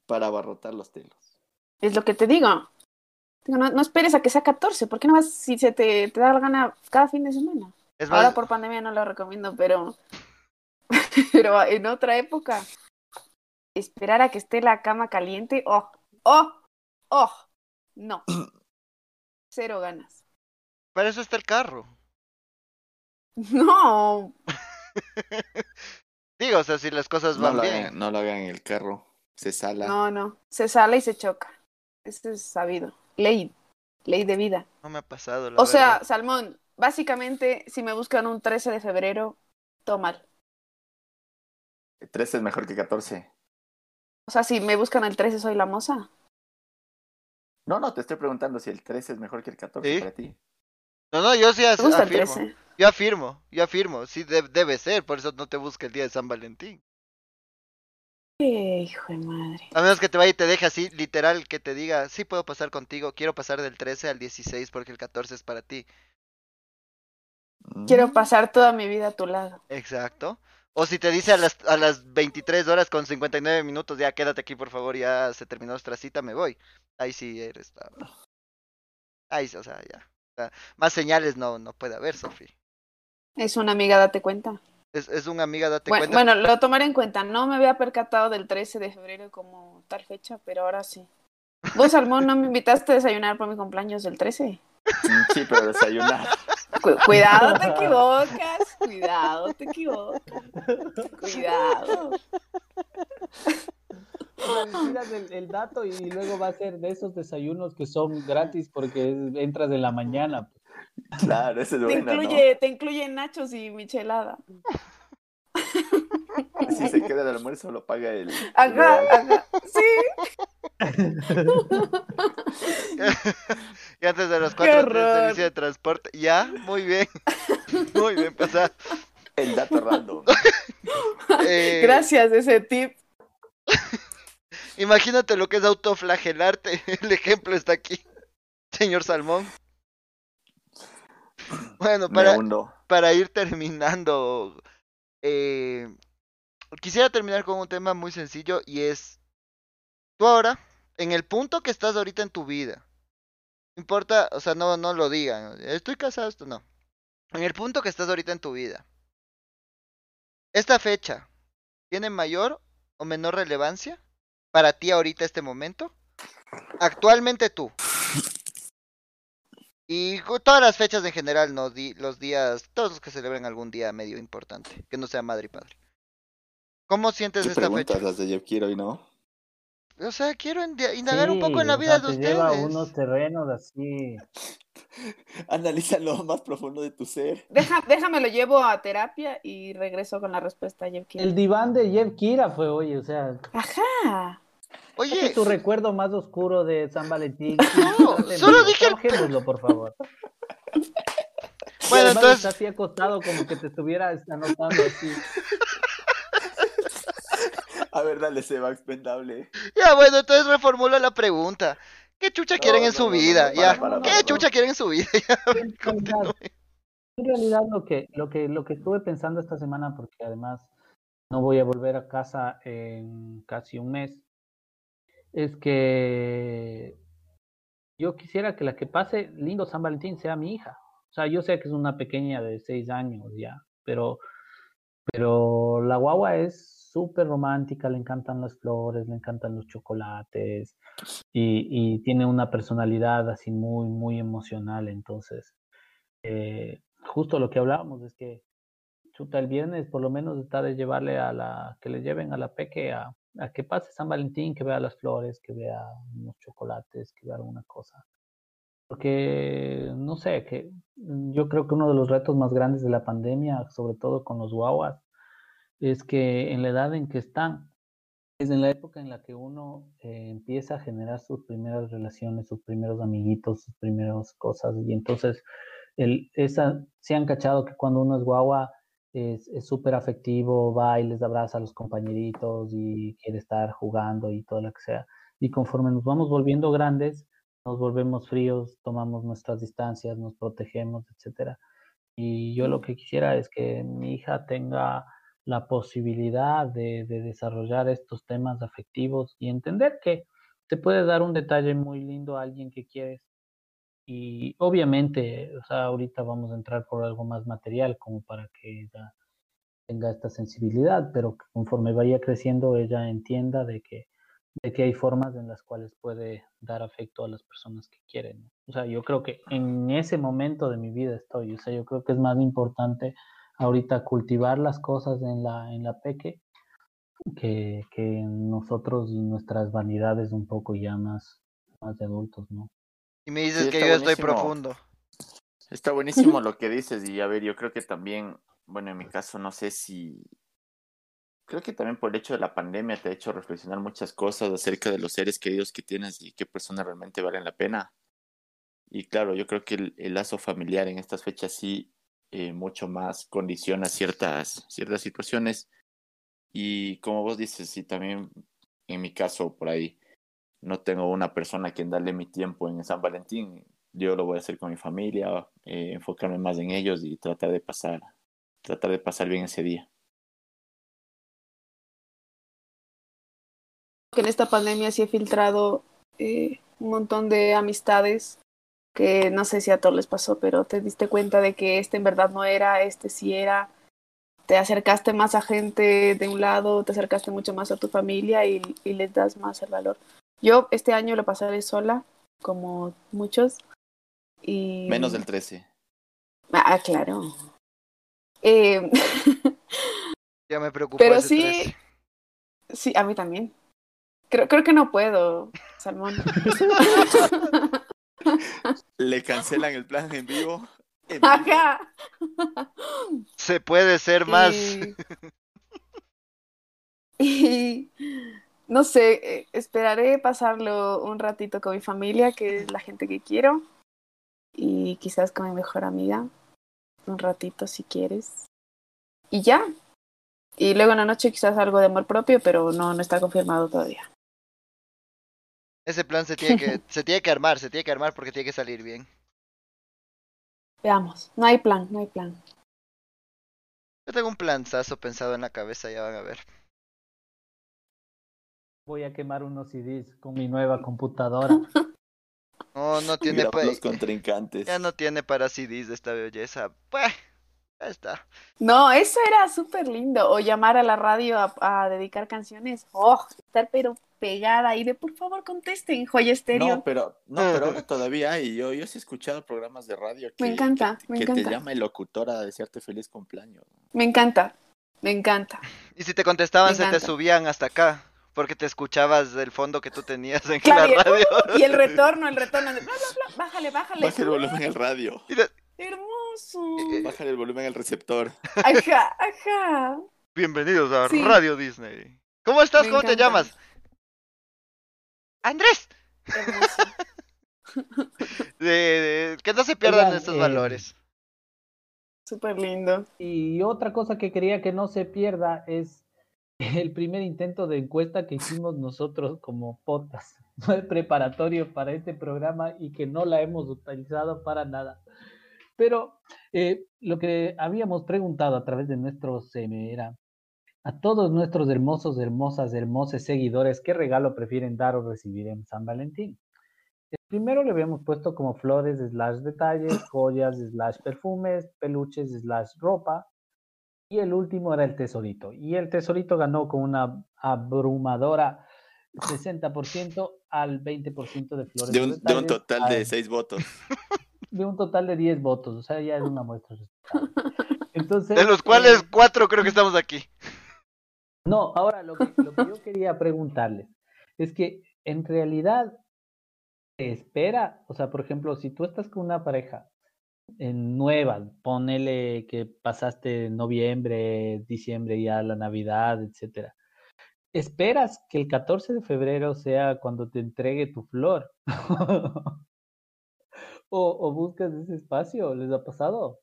Para abarrotar los telos. Es lo que te digo. No, no esperes a que sea 14. ¿Por qué no vas si se te, te da la gana cada fin de semana? Es Ahora por pandemia no lo recomiendo, pero. pero en otra época. Esperar a que esté la cama caliente. ¡Oh! ¡Oh! ¡Oh! No. Cero ganas. para eso está el carro. No, Digo, o sea, si las cosas van bien. hagan, no lo hagan en el carro. Se sala. no, no. Se sale y se choca. Eso es sabido. Ley. Ley de vida. No me ha pasado, la O sea. Salmón, básicamente, si me buscan un 13 de febrero, todo mal. 13 es mejor que 14. O sea, si me buscan el 13, soy la moza. No, no, te estoy preguntando si el 13 es mejor que el 14 Sí. para ti. No, no, yo sí Me gusta el afirmo. 13. Yo afirmo, yo afirmo. Sí, de- debe ser, por eso no te busca el día de San Valentín. Eh, hijo de madre. A menos que te vaya y te deje así, literal, que te diga, sí puedo pasar contigo, quiero pasar del 13 al 16 porque el 14 es para ti. Quiero Mm. pasar toda mi vida a tu lado. Exacto. O si te dice a las, a las 23 horas con 59 minutos, ya quédate aquí por favor, ya se terminó nuestra cita, me voy. Ahí sí eres la... Ahí, sí, o sea, ya. O sea, más señales no, no puede haber, Sofi. Es una amiga, date cuenta. Es, es una amiga, date Bueno, cuenta. bueno, lo tomaré en cuenta. No me había percatado del 13 de febrero como tal fecha, pero ahora sí. Vos, Salmón, no me invitaste a desayunar por mi cumpleaños del 13. Mm, Sí, pero desayunar. Cu- cuidado, te equivocas. Cuidado, te equivocas. Cuidado. Tiras el, el dato y luego va a ser de esos desayunos que son gratis porque entras en la mañana. Claro, ese es Te bueno, incluye, te incluye nachos y michelada. ¿no? Si se queda el almuerzo, lo paga el. Ajá, el- ajá. Sí. y antes de cuatro del horror. servicio de transporte. Ya, muy bien. muy bien, pasa. El dato random. Eh, Gracias, ese tip. Imagínate lo que es autoflagelarte. El ejemplo está aquí. Señor Salmón. Bueno, para, para ir terminando, eh, quisiera terminar con un tema muy sencillo y es, tú ahora, en el punto que estás ahorita en tu vida, importa, o sea, no, no lo digan, estoy casado, esto no, en el punto que estás ahorita en tu vida, esta fecha, ¿tiene mayor o menor relevancia para ti ahorita este momento? Actualmente tú. Y todas las fechas en general, no Di- los días, todos los que celebren algún día medio importante, que no sea madre y padre. ¿Cómo sientes ¿Qué esta fecha? las de Kiro y no? O sea, quiero indagar un poco en la o vida sea, de te lleva a ustedes. unos terrenos así. Analiza lo más profundo de tu ser. Deja, déjame lo llevo a terapia y regreso con la respuesta. Jeff Kiro. El diván de Jeff Kira fue hoy, o sea, Ajá. Oye, es tu recuerdo más oscuro de San Valentín. No, solo dije por favor. Bueno, entonces, está así acostado como que te estuvieras anotando así. A ver, dale, Seba, expendable. ya bueno, entonces reformulo la pregunta. ¿Qué chucha No, quieren en su vida? no, ya. para, para, ¿Qué chucha quieren en su vida? Ya, en realidad lo que, lo que, lo que estuve pensando esta semana, porque además no voy a volver a casa en casi un mes, es que yo quisiera que la que pase lindo San Valentín sea mi hija. O sea, yo sé que es una pequeña de seis años ya, pero, pero la guagua es súper romántica, le encantan las flores, le encantan los chocolates y, y tiene una personalidad así muy, muy emocional. Entonces, eh, justo lo que hablábamos es que chuta el viernes por lo menos está de llevarle a la, que le lleven a la peque a, a que pase San Valentín, que vea las flores, que vea unos chocolates, que vea alguna cosa. Porque, no sé, que yo creo que uno de los retos más grandes de la pandemia, sobre todo con los guaguas, es que en la edad en que están, es en la época en la que uno eh, empieza a generar sus primeras relaciones, sus primeros amiguitos, sus primeras cosas, y entonces el, esa, se han cachado que cuando uno es guagua es súper afectivo, va y les abraza a los compañeritos y quiere estar jugando y todo lo que sea. Y conforme nos vamos volviendo grandes, nos volvemos fríos, tomamos nuestras distancias, nos protegemos, etcétera. Y yo lo que quisiera es que mi hija tenga la posibilidad de, de desarrollar estos temas afectivos y entender que te puede dar un detalle muy lindo a alguien que quieres. Y obviamente, o sea, ahorita vamos a entrar por algo más material como para que ella tenga esta sensibilidad, pero que conforme vaya creciendo ella entienda de que de que hay formas en las cuales puede dar afecto a las personas que quieren. O sea, yo creo que en ese momento de mi vida estoy, o sea, yo creo que es más importante ahorita cultivar las cosas en la, en la peque que, que nosotros y nuestras vanidades un poco ya más, más de adultos, ¿no? Y me dices que yo estoy profundo. Está buenísimo lo que dices y a ver, yo creo que también, bueno, en mi caso no sé si creo que también por el hecho de la pandemia te ha hecho reflexionar muchas cosas acerca de los seres queridos que tienes y qué personas realmente valen la pena. Y claro, yo creo que el, lazo familiar en estas fechas sí eh, mucho más condiciona ciertas, ciertas situaciones. Y como vos dices, sí, también en mi caso por ahí no tengo una persona a quien darle mi tiempo en San Valentín. Yo lo voy a hacer con mi familia, eh, enfocarme más en ellos y tratar de pasar, tratar de pasar bien ese día. Que en esta pandemia sí he filtrado eh, un montón de amistades que no sé si a todos les pasó, pero te diste cuenta de que este en verdad no era, este sí era. Te acercaste más a gente de un lado, te acercaste mucho más a tu familia y, y les das más el valor. Yo este año lo pasaré sola, como muchos. Y... Menos del 13. Ah, claro. Eh... ya me preocupa. Pero sí, sí, a mí también. Creo, creo que no puedo, Salmón. Le cancelan el plan en vivo. Ajá. Se puede ser más. Y... no sé, eh, esperaré pasarlo un ratito con mi familia, que es la gente que quiero. Y quizás con mi mejor amiga. Un ratito si quieres. Y ya. Y luego en la noche quizás algo de amor propio, pero no, no está confirmado todavía. Ese plan se tiene que, se tiene que armar, se tiene que armar porque tiene que salir bien. Veamos, no hay plan, no hay plan. Yo tengo un planzazo pensado en la cabeza, ya van a ver. Voy a quemar unos CDs con mi nueva computadora. No, no tiene para los contrincantes. Ya no tiene para CDs de esta belleza. Pues, ya está. No, eso era súper lindo. O llamar a la radio a, a, dedicar canciones. Oh, estar pero pegada ahí de por favor contesten, joya estéreo. No, pero, no, pero todavía hay. Yo, yo sí he escuchado programas de radio que, me encanta, que, me que encanta. te llama el locutor a desearte feliz cumpleaños. Me encanta, me encanta. Y si te contestaban, Me se te subían hasta acá. Porque te escuchabas del fondo que tú tenías en Claro, la radio. y el retorno, el retorno de bla, bla, bla, bájale, bájale. Baja el volumen al radio. Y de- Hermoso. Baja el volumen al receptor. Ajá, ajá. Bienvenidos a Sí. Radio Disney. ¿Cómo estás? Me ¿Cómo te llamas? Andrés. Hermoso. De, de- que no se pierdan Oigan, estos eh, valores. Súper lindo. Y otra cosa que quería que no se pierda es el primer intento de encuesta que hicimos nosotros como. Fue preparatorio para este programa y que no la hemos utilizado para nada. Pero eh, lo que habíamos preguntado a través de nuestros CM era a todos nuestros hermosos, hermosas, hermosos seguidores, ¿qué regalo prefieren dar o recibir en San Valentín? El primero le habíamos puesto como flores, slash detalles, joyas, slash perfumes, peluches, slash ropa. Y el último era el tesorito. Y el tesorito ganó con una abrumadora 60% al 20% de flores. De un, de un total al- de seis votos. de un total de 10 votos. O sea, ya es una muestra. Entonces, De los eh, cuales cuatro creo que estamos aquí. no, ahora lo que, lo que yo quería preguntarles es que en realidad se espera, o sea, por ejemplo, si tú estás con una pareja en nueva, ponele que pasaste noviembre, diciembre ya la Navidad, etcétera. ¿Esperas que el 14 de febrero sea cuando te entregue tu flor? ¿O, o buscas ese espacio? ¿Les ha pasado?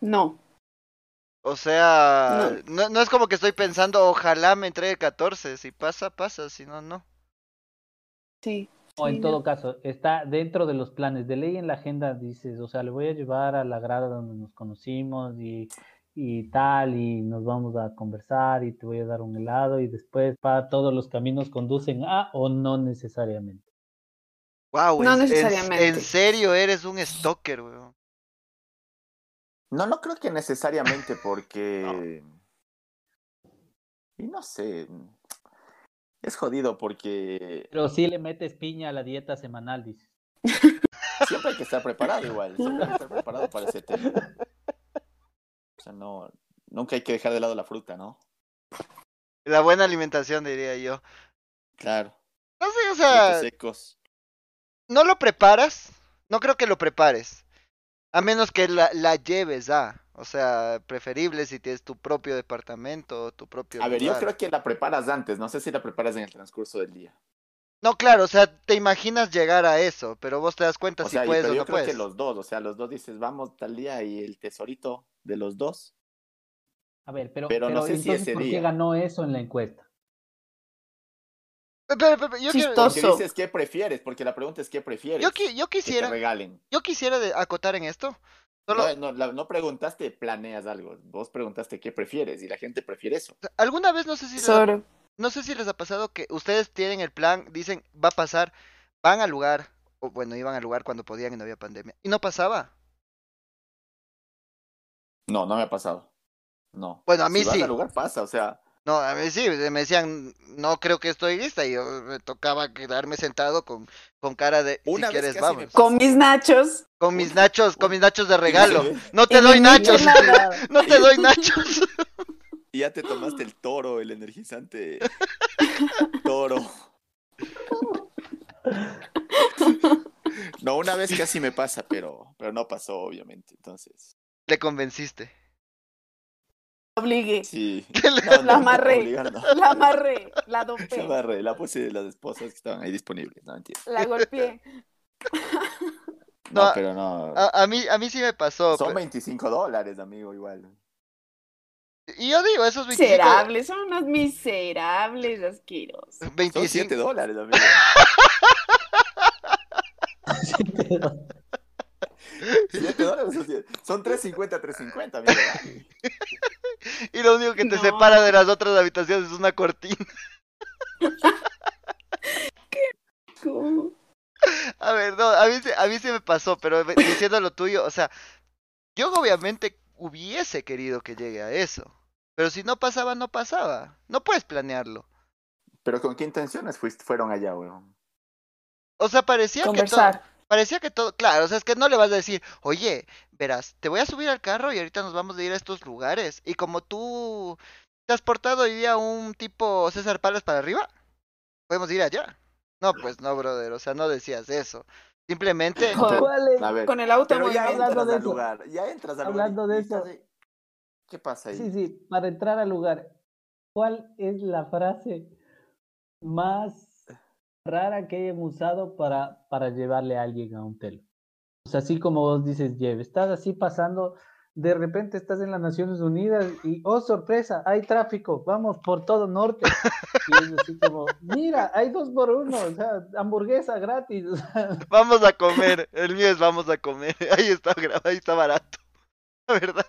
No. O sea, no. no es como que estoy pensando, ojalá me entregue 14. Si pasa, pasa. Si no, no. Sí. O sí, en no. todo caso, está dentro de los planes de ley en la agenda, dices, o sea, le voy a llevar a la grada donde nos conocimos y, y tal, y nos vamos a conversar y te voy a dar un helado y después para todos los caminos conducen a o no necesariamente. Wow, No en, en- necesariamente. en serio eres un stalker, weón. No, no creo que necesariamente porque... Y no sé. Es jodido porque Pero sí le metes piña a la dieta semanal, dices. siempre hay que estar preparado igual. Siempre hay que estar preparado para ese tema. O sea, no, nunca hay que dejar de lado la fruta, ¿no? La buena alimentación, diría yo. Claro. No sé, o Frutos sea, secos. No lo preparas. No creo que lo prepares. A menos que la, la lleves a. O sea, preferible si tienes tu propio departamento, tu propio. A ver, yo creo que la preparas antes. No sé si la preparas en el transcurso del día. No, claro, o sea, te imaginas llegar a eso, pero vos te das cuenta O si sea, puedes pero o yo no creo puedes. que los dos, o sea, los dos dices, vamos tal día y el tesorito de los dos. A ver, pero, Pero no pero sé si entonces, ese ¿por qué día. ganó eso en la encuesta? Pero, pero, pero, yo, quiero- Chistoso. Porque dices, ¿qué prefieres? Porque la pregunta es, ¿qué prefieres? yo, qui- yo Que te quisiera, regalen. yo quisiera acotar en esto. Solo, No, no, la- no preguntaste, planeas algo. Vos preguntaste, ¿qué prefieres? Y la gente prefiere eso. alguna vez no sé si les ha- no sé si les ha pasado que ustedes tienen el plan, dicen va a pasar, van al lugar, o bueno, iban al lugar cuando podían y no había pandemia, y no pasaba. No, no me ha pasado. No. Bueno, a mí si vas sí. al lugar pasa, o sea, No, a mí sí, me decían, no creo que estoy lista, y yo me tocaba quedarme sentado con, con cara de, Una si vez quieres, vamos. Con mis nachos. Con mis nachos, con mis nachos de regalo. No te doy nachos, no te doy nachos. y ya te tomaste el toro, el energizante. toro. No, una vez casi me pasa, pero, pero no pasó, obviamente. Entonces, Le convenciste. Obligué. sí. La No, no, amarré. obligar, no. La amarré. La La dopé. amarré, la puse de las esposas que estaban ahí disponibles, no entiendo. La golpeé. No, No, pero no. A, a mí, a mí sí me pasó. Son pe- 25 dólares, amigo, igual. Y yo digo, esos 25, Miserables, son unos miserables asquerosos. Son 25, 7 dólares, amigo. 7 dólares son, siete- son 3.50, 3.50, amigo. y lo único que te No. separa de las otras habitaciones es una cortina. ¿Cómo? A ver, no, a mí, sí- a mí sí me pasó, pero diciendo lo tuyo, o sea, yo obviamente hubiese querido que llegue a eso. Pero si no pasaba, no pasaba. No puedes planearlo. Pero ¿con qué intenciones fuiste, fueron allá, weón? O sea, parecía que todo, Conversar. Parecía que todo, claro, o sea, es que no le vas a decir, oye, verás, te voy a subir al carro y ahorita nos vamos a ir a estos lugares. Y como tú te has portado hoy día un tipo César Palas para arriba, podemos ir allá. No, pues no, brother, o sea, no decías eso. Simplemente, Con el auto muy ya. Hablando entras de al eso. lugar, ya entras al Hablando lugar. y- de eso. ¿Qué pasa ahí? Sí, sí, para entrar al lugar, ¿cuál es la frase más rara que hayan usado para, para llevarle a alguien a un telo? O sea, así como vos dices, lleve, estás así pasando, de repente estás en las Naciones Unidas y, oh, sorpresa, hay tráfico, vamos por todo norte. Y es así como, mira, hay dos por uno, o sea, hamburguesa gratis. o sea, vamos a comer. El mío es vamos a comer. Ahí está grabado, ahí está barato. La verdad.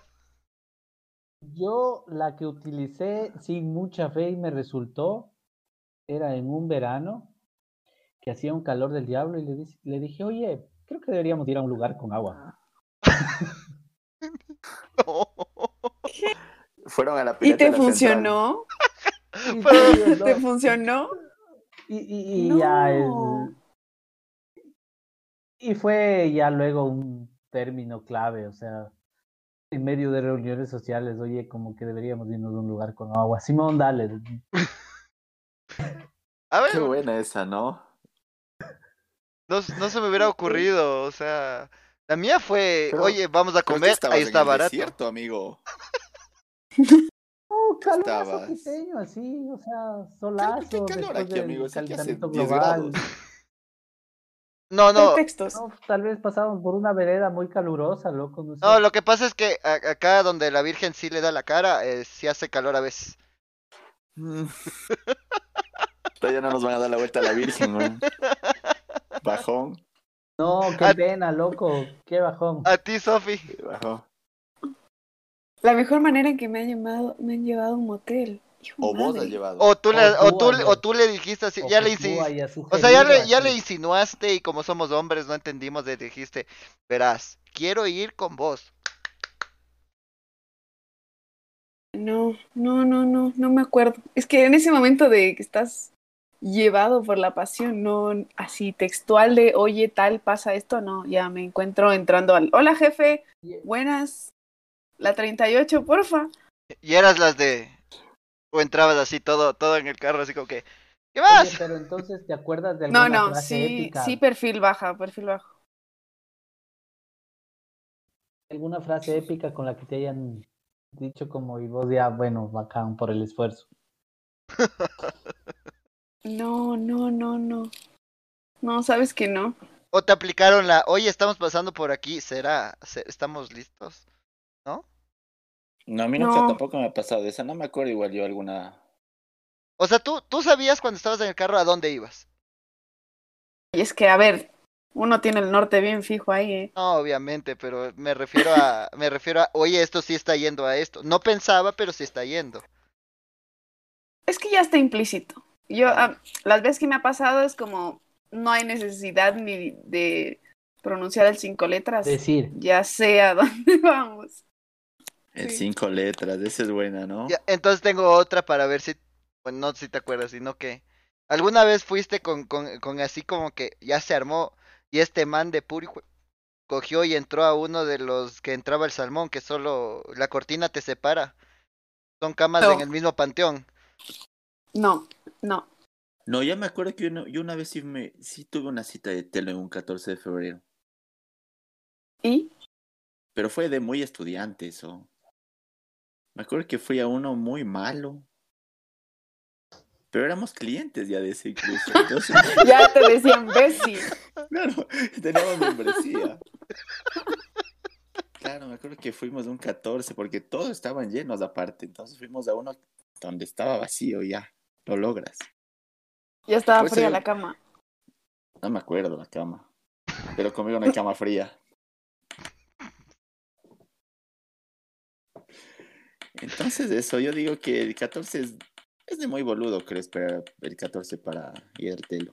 Yo la que utilicé sin mucha fe y me resultó era en un verano que hacía un calor del diablo y le, le dije, oye, creo que deberíamos ir a un lugar con agua. No. Fueron a la ¿Y te la funcionó? Y, Pero- sí, no, ¿Te funcionó? y- y- y ya es- y fue ya luego un término clave, o sea, en medio de reuniones sociales, oye, como que deberíamos irnos a un lugar con agua. Simón, dale. A ver, Qué buena esa, ¿no? No, no se me hubiera ocurrido, o sea, la mía fue, Pero- oye, vamos a comer, ahí en está el barato. desierto, amigo. Oh, calor Estabas- quiteño, así, o sea, ¿Qué, solazo. qué calor después aquí, amigo? Si aquí hace calentamiento 10 global. grados. No, no. No, tal vez pasamos por una vereda muy calurosa, loco, no sé. no, lo que pasa es que acá donde la Virgen sí le da la cara, eh, sí hace calor a veces. Mm. Todavía no nos van a dar la vuelta a la Virgen, ¿no? Bajón, No, qué A- pena, loco, qué bajón. A ti, Sofi. bajón. La mejor manera en que me han llamado, me han llevado a un motel. Hijo O vos has llevado. O tú le, O o tú, o tú le dijiste así, O ya le hayas O sea, ya le, ya le insinuaste y como somos hombres no entendimos, le dijiste, verás, quiero ir con vos. No, no, no, no, no me acuerdo. Es que en ese momento de que estás llevado por la pasión, no así textual de, oye, tal, pasa esto, no, ya me encuentro entrando al, hola jefe, buenas, la 38, porfa. Y eras las de... O entrabas así todo, todo en el carro, así como que... ¿Qué Oye, más? pero entonces, ¿te acuerdas de alguna No, no, frase sí, épica? sí, perfil baja, perfil bajo. ¿Alguna frase épica con la que te hayan dicho como y vos ya, bueno, bacán por el esfuerzo? No, no, no, no. No, sabes que no. O te aplicaron la, oye, estamos pasando por aquí, ¿será? ¿Se- ¿Estamos listos? ¿No? No, a mí nunca No. tampoco me ha pasado esa. No me acuerdo igual yo alguna. O sea, tú, tú sabías cuando estabas en el carro a dónde ibas. Y es que, a ver, uno tiene el norte bien fijo ahí, ¿eh? No, obviamente, pero me refiero a, me refiero a, oye, esto sí está yendo a esto. No pensaba, pero sí está yendo. Es que ya está implícito. Yo, ah, las veces que me ha pasado es como, no hay necesidad ni de pronunciar el cinco letras. Decir, Ya sé a dónde vamos. El Sí. cinco letras, esa es buena, ¿no? Ya, entonces tengo otra para ver si, bueno, no si te acuerdas, sino que alguna vez fuiste con, con, con así como que ya se armó y este man de Puri cogió y entró a uno de los que entraba el salmón, que solo la cortina te separa. Son camas No. en el mismo panteón. No, no. No, ya me acuerdo que yo, no- yo una vez sí, me, sí tuve una cita de telo en un 14 de febrero. ¿Y? Pero fue de muy estudiantes o. Me acuerdo que fui a uno muy malo. Pero éramos clientes ya de ese incluso. Entonces, Ya te decían Bessie. claro, teníamos membresía. Claro, me acuerdo que fuimos a un 14 porque todos estaban llenos aparte. Entonces fuimos a uno donde estaba vacío ya. Lo logras. Ya estaba Pues fría sí. la cama. No me acuerdo la cama. Pero conmigo no hay cama fría. Entonces eso, yo digo que el 14 es, es de muy boludo, creo, esperar el 14 para ir al telo.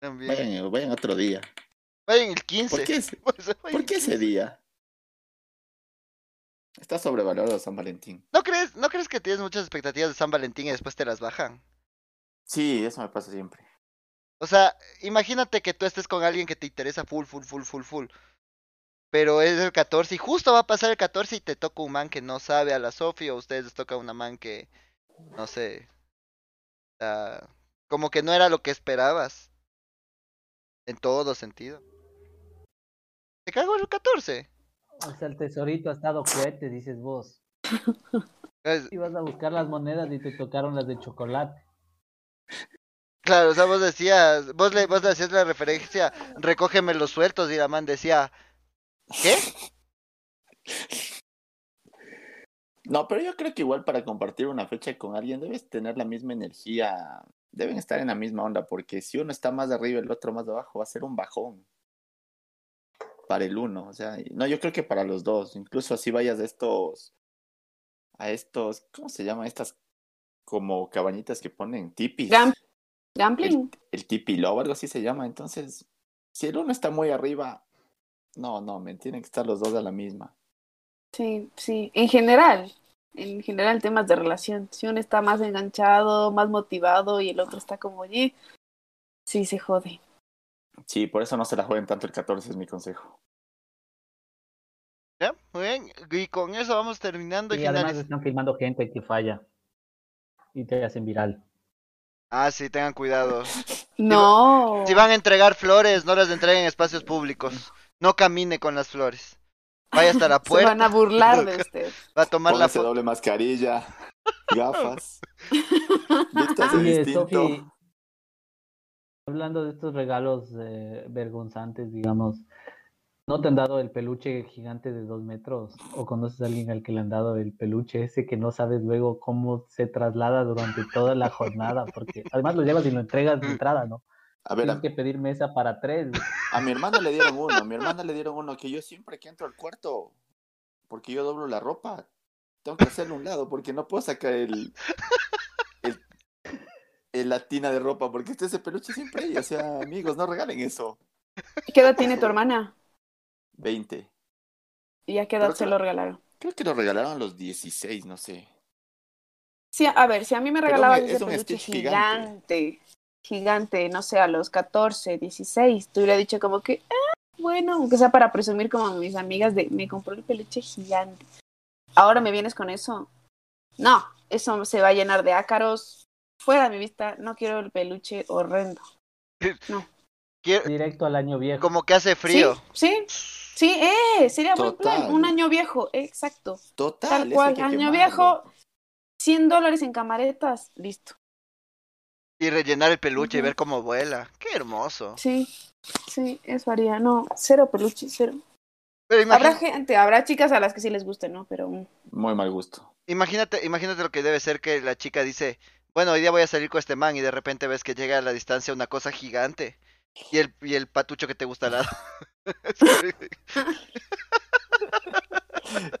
También. Vayan, vayan otro día. Vayan el 15. ¿Por qué, Pues, ¿Por qué ese 15. día? Está sobrevalorado San Valentín. ¿No crees, ¿No crees que tienes muchas expectativas de San Valentín y después te las bajan? Sí, eso me pasa siempre. O sea, imagínate que tú estés con alguien que te interesa full, full, full, full, full. Pero es el 14 y justo va a pasar el 14 y te toca un man que no sabe a la Sofi o a ustedes les toca una man que, no sé, como que no era lo que esperabas. En todo sentido. Te cago el 14. O sea, el tesorito ha estado cohete, dices vos. Es- Ibas a buscar las monedas y te tocaron las de chocolate. Claro, o sea, vos decías, vos le, vos le hacías la referencia, recógeme los sueltos y la man decía, ¿qué? No, pero yo creo que igual para compartir una fecha con alguien debes tener la misma energía, deben estar en la misma onda, porque si uno está más arriba y el otro más abajo, va a ser un bajón para el uno, o sea, no, yo creo que para los dos, incluso así vayas a estos, a estos, ¿cómo se llama? Estas como cabañitas que ponen tipis, Gam- Gambling. el tipi lobo, algo así se llama, entonces, si el uno está muy arriba, no, no, me tienen que estar los dos a la misma. Sí, sí. En general. En general, temas de relación. Si uno está más enganchado, más motivado y el otro está como, oye, sí se jode. Sí, por eso no se la jueguen tanto el 14, es mi consejo. ¿Ya? Muy bien. Y con eso vamos terminando y Y además finales. están filmando gente que falla. Y te hacen viral. Ah, sí, tengan cuidado. No. Si van a entregar flores, no las entreguen en espacios públicos. No camine con las flores. Vaya hasta la Se puerta. van a burlar de usted. Va a tomar la Póngase foto. doble mascarilla, gafas. Vístase Oye, distinto. Sofi, hablando de estos regalos eh, vergonzantes, digamos, ¿no te han dado el peluche gigante de dos metros? ¿O conoces a alguien al que le han dado el peluche ese que no sabes luego cómo se traslada durante toda la jornada? Porque además lo llevas y lo entregas de entrada, ¿no? A ver, Tienes a, que pedir mesa para tres. a mi hermana le dieron uno. A mi hermana le dieron uno que yo siempre que entro al cuarto, porque yo doblo la ropa, tengo que hacerlo a un lado porque no puedo sacar el- la tina de ropa porque este ese peluche siempre ahí. O sea, amigos, no regalen eso. ¿Qué edad tiene tu hermana? 20. ¿Y a qué edad se lo regalaron? Creo que lo regalaron a los 16, no sé. Sí, a ver, si a mí me es ese un peluche gigante. gigante, gigante, no sé, a los 14, 16, te hubiera dicho como que, ah, bueno, aunque sea para presumir como mis amigas de, me compró el peluche gigante. Ahora me vienes con eso. No, eso se va a llenar de ácaros. Fuera de mi vista, no quiero el peluche horrendo. Quiero- Directo al año viejo. como que hace frío. Sí, sí, sí, eh, sería buen plan. Un año viejo, exacto. Total. Tal cual, año viejo, 100 dólares en camaretas, listo. Y rellenar el peluche y ver cómo vuela. Qué hermoso. Sí, sí, eso haría. No, cero peluche, cero. Pero Habrá gente, habrá chicas a las que sí les guste, ¿no? Pero mm, Muy mal gusto. imagínate, imagínate lo que debe ser que la chica dice, bueno, hoy día voy a salir con este man y de repente ves que llega a la distancia una cosa gigante y el, y el patucho que te gusta al lado.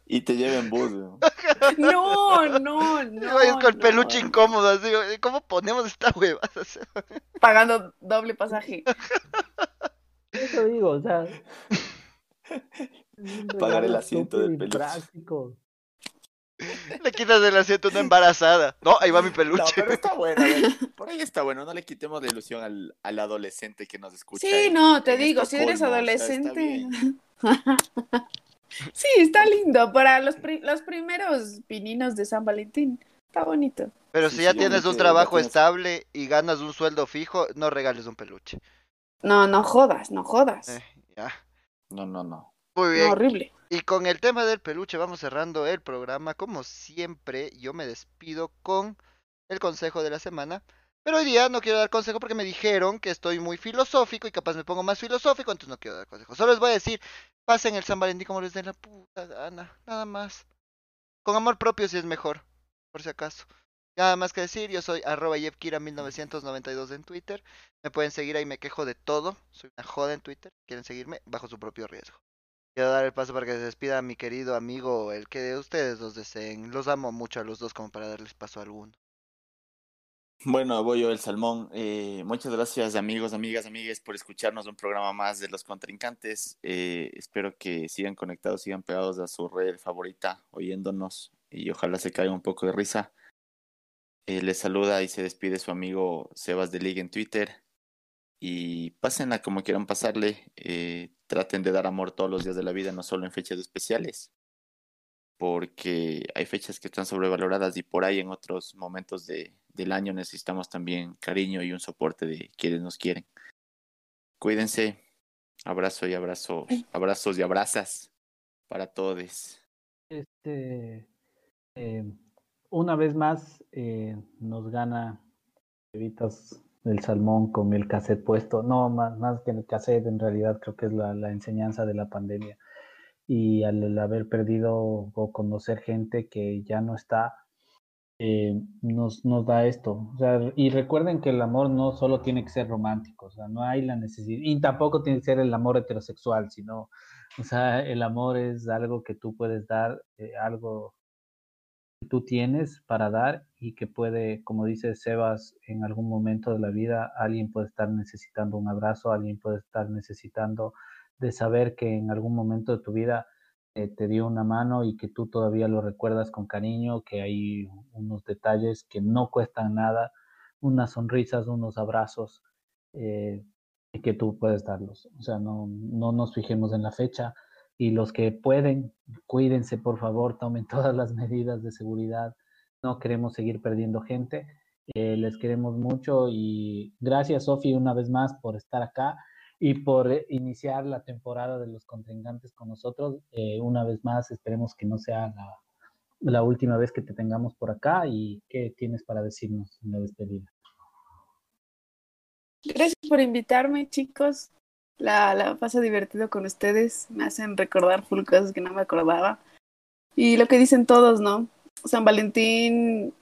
Y te lleven bus. weón. no, no, Y no. vayas con el no. peluche incómodo, así, ¿cómo ponemos esta hueva? Pagando doble pasaje. Eso digo, o sea. Pagar el asiento del peluche. práctico. Le quitas del asiento a una embarazada. No, ahí va mi No, peluche. pero está bueno. Por ahí está bueno. No le quitemos la ilusión al, al adolescente que nos escucha. Sí, en- no, te digo, si eres Estocolmo, o sea, está adolescente. sí, está lindo. Para los, pri- los primeros pininos de San Valentín. Está bonito. Pero Sí, si ya sí, tienes un trabajo tienes- estable y ganas un sueldo fijo, no regales un peluche. No, no jodas, no jodas. Eh, ya. No, no, no. Muy No, bien. horrible. Y con el tema del peluche vamos cerrando el programa. Como siempre, yo me despido con el consejo de la semana. Pero hoy día no quiero dar consejo porque me dijeron que estoy muy filosófico y capaz me pongo más filosófico, entonces no quiero dar consejo. Solo les voy a decir, pasen el San Valentín como les den la puta gana, nada más. Con amor propio si es mejor, por si acaso. Nada más que decir, yo soy arroba yevkira1992 en Twitter. Me pueden seguir ahí, me quejo de todo. Soy una joda en Twitter. Quieren seguirme bajo su propio riesgo. Quiero dar el paso para que se despida mi querido amigo, el que ustedes los deseen. Los amo mucho a los dos como para darles paso a alguno. Bueno, voy yo el salmón. Eh, muchas gracias amigos, amigas, amigues por escucharnos un programa más de los contrincantes. Eh, espero que sigan conectados, sigan pegados a su red favorita, oyéndonos y ojalá se caiga un poco de risa. Eh, les saluda y se despide su amigo Sebas de Liga en Twitter. Y pásenla como quieran pasarle. eh, traten de dar amor todos los días de la vida, no solo en fechas especiales. Porque hay fechas que están sobrevaloradas y por ahí en otros momentos de, del año necesitamos también cariño y un soporte de quienes nos quieren. Cuídense. Abrazo y abrazo, abrazos y abrazas para todos. Este, eh, una vez más eh, nos gana Evitas del Salmón con el cassette puesto. No, más, más que el cassette, en realidad creo que es la, la enseñanza de la pandemia. Y al, haber perdido o conocer gente que ya no está, eh, nos, nos da esto. O sea, y recuerden que el amor no solo tiene que ser romántico, o sea, no hay la necesidad, y tampoco tiene que ser el amor heterosexual, sino, o sea, el amor es algo que tú puedes dar, eh, algo tú tienes para dar y que puede, como dice Sebas, en algún momento de la vida alguien puede estar necesitando un abrazo, alguien puede estar necesitando de saber que en algún momento de tu vida eh, te dio una mano y que tú todavía lo recuerdas con cariño, que hay unos detalles que no cuestan nada, unas sonrisas, unos abrazos, eh, y que tú puedes darlos. O sea, no, no nos fijemos en la fecha y los que pueden, cuídense por favor, tomen todas las medidas de seguridad. No queremos seguir perdiendo gente. Eh, les queremos mucho y gracias Sofi una vez más por estar acá y por eh, iniciar la temporada de los contrincantes con nosotros. Eh, una vez más, esperemos que no sea la, la, última vez que te tengamos por acá y qué tienes para decirnos en la despedida. Gracias por invitarme, chicos. La, la paso divertido con ustedes. Me hacen recordar cosas que no me acordaba. Y lo que dicen todos, ¿no? San Valentín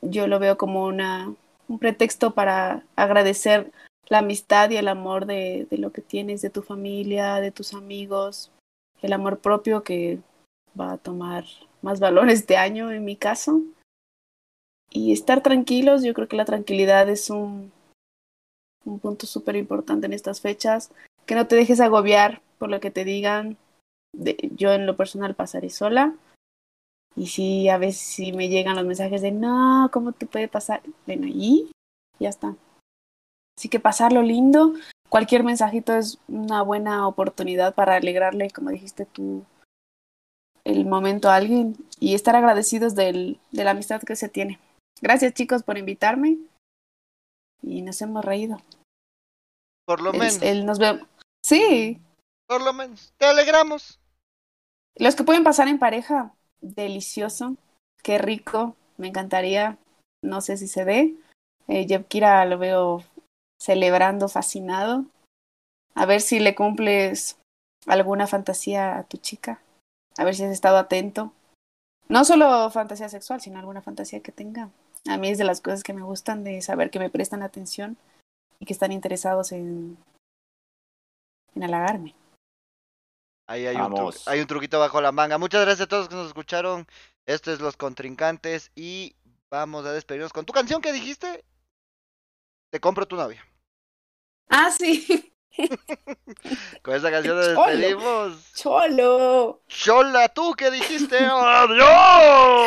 yo lo veo como una, un pretexto para agradecer la amistad y el amor de, de, lo que tienes, de tu familia, de tus amigos, el amor propio que va a tomar más valor este año en mi caso. Y estar tranquilos, yo creo que la tranquilidad es un, un punto súper importante en estas fechas. Que no te dejes agobiar por lo que te digan. De, yo en lo personal pasaré sola. Y sí, a veces sí me llegan los mensajes de, no, ¿cómo te puede pasar? Bueno, y ya está. Así que pasarlo lindo, cualquier mensajito es una buena oportunidad para alegrarle, como dijiste tú, el momento a alguien y estar agradecidos del, de la amistad que se tiene. Gracias chicos por invitarme y nos hemos reído. Por lo menos. él nos ve- Sí, Por lo menos. Te alegramos. los que pueden pasar en pareja, delicioso, qué rico, me encantaría, no sé si se ve. Eh, Yevkira lo veo celebrando, fascinado. A ver si le cumples alguna fantasía a tu chica. A ver si has estado atento. No solo fantasía sexual, sino alguna fantasía que tenga. A mí es de las cosas que me gustan de saber que me prestan atención y que están interesados en, en halagarme. Ahí hay un, hay un truquito bajo la manga. Muchas gracias a todos los que nos escucharon. Esto es Los Contrincantes. Y vamos a despedirnos con tu canción que dijiste. Te compro tu novia. Ah, sí. Con esa canción nos despedimos. Cholo. Chola, tú que dijiste. ¡Adiós!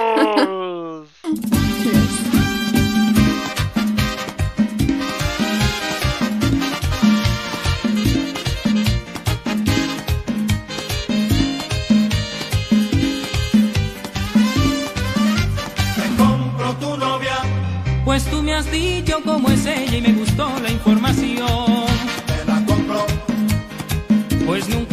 Pues tú me has dicho cómo es ella y me gustó la información. Te la compro. Pues nunca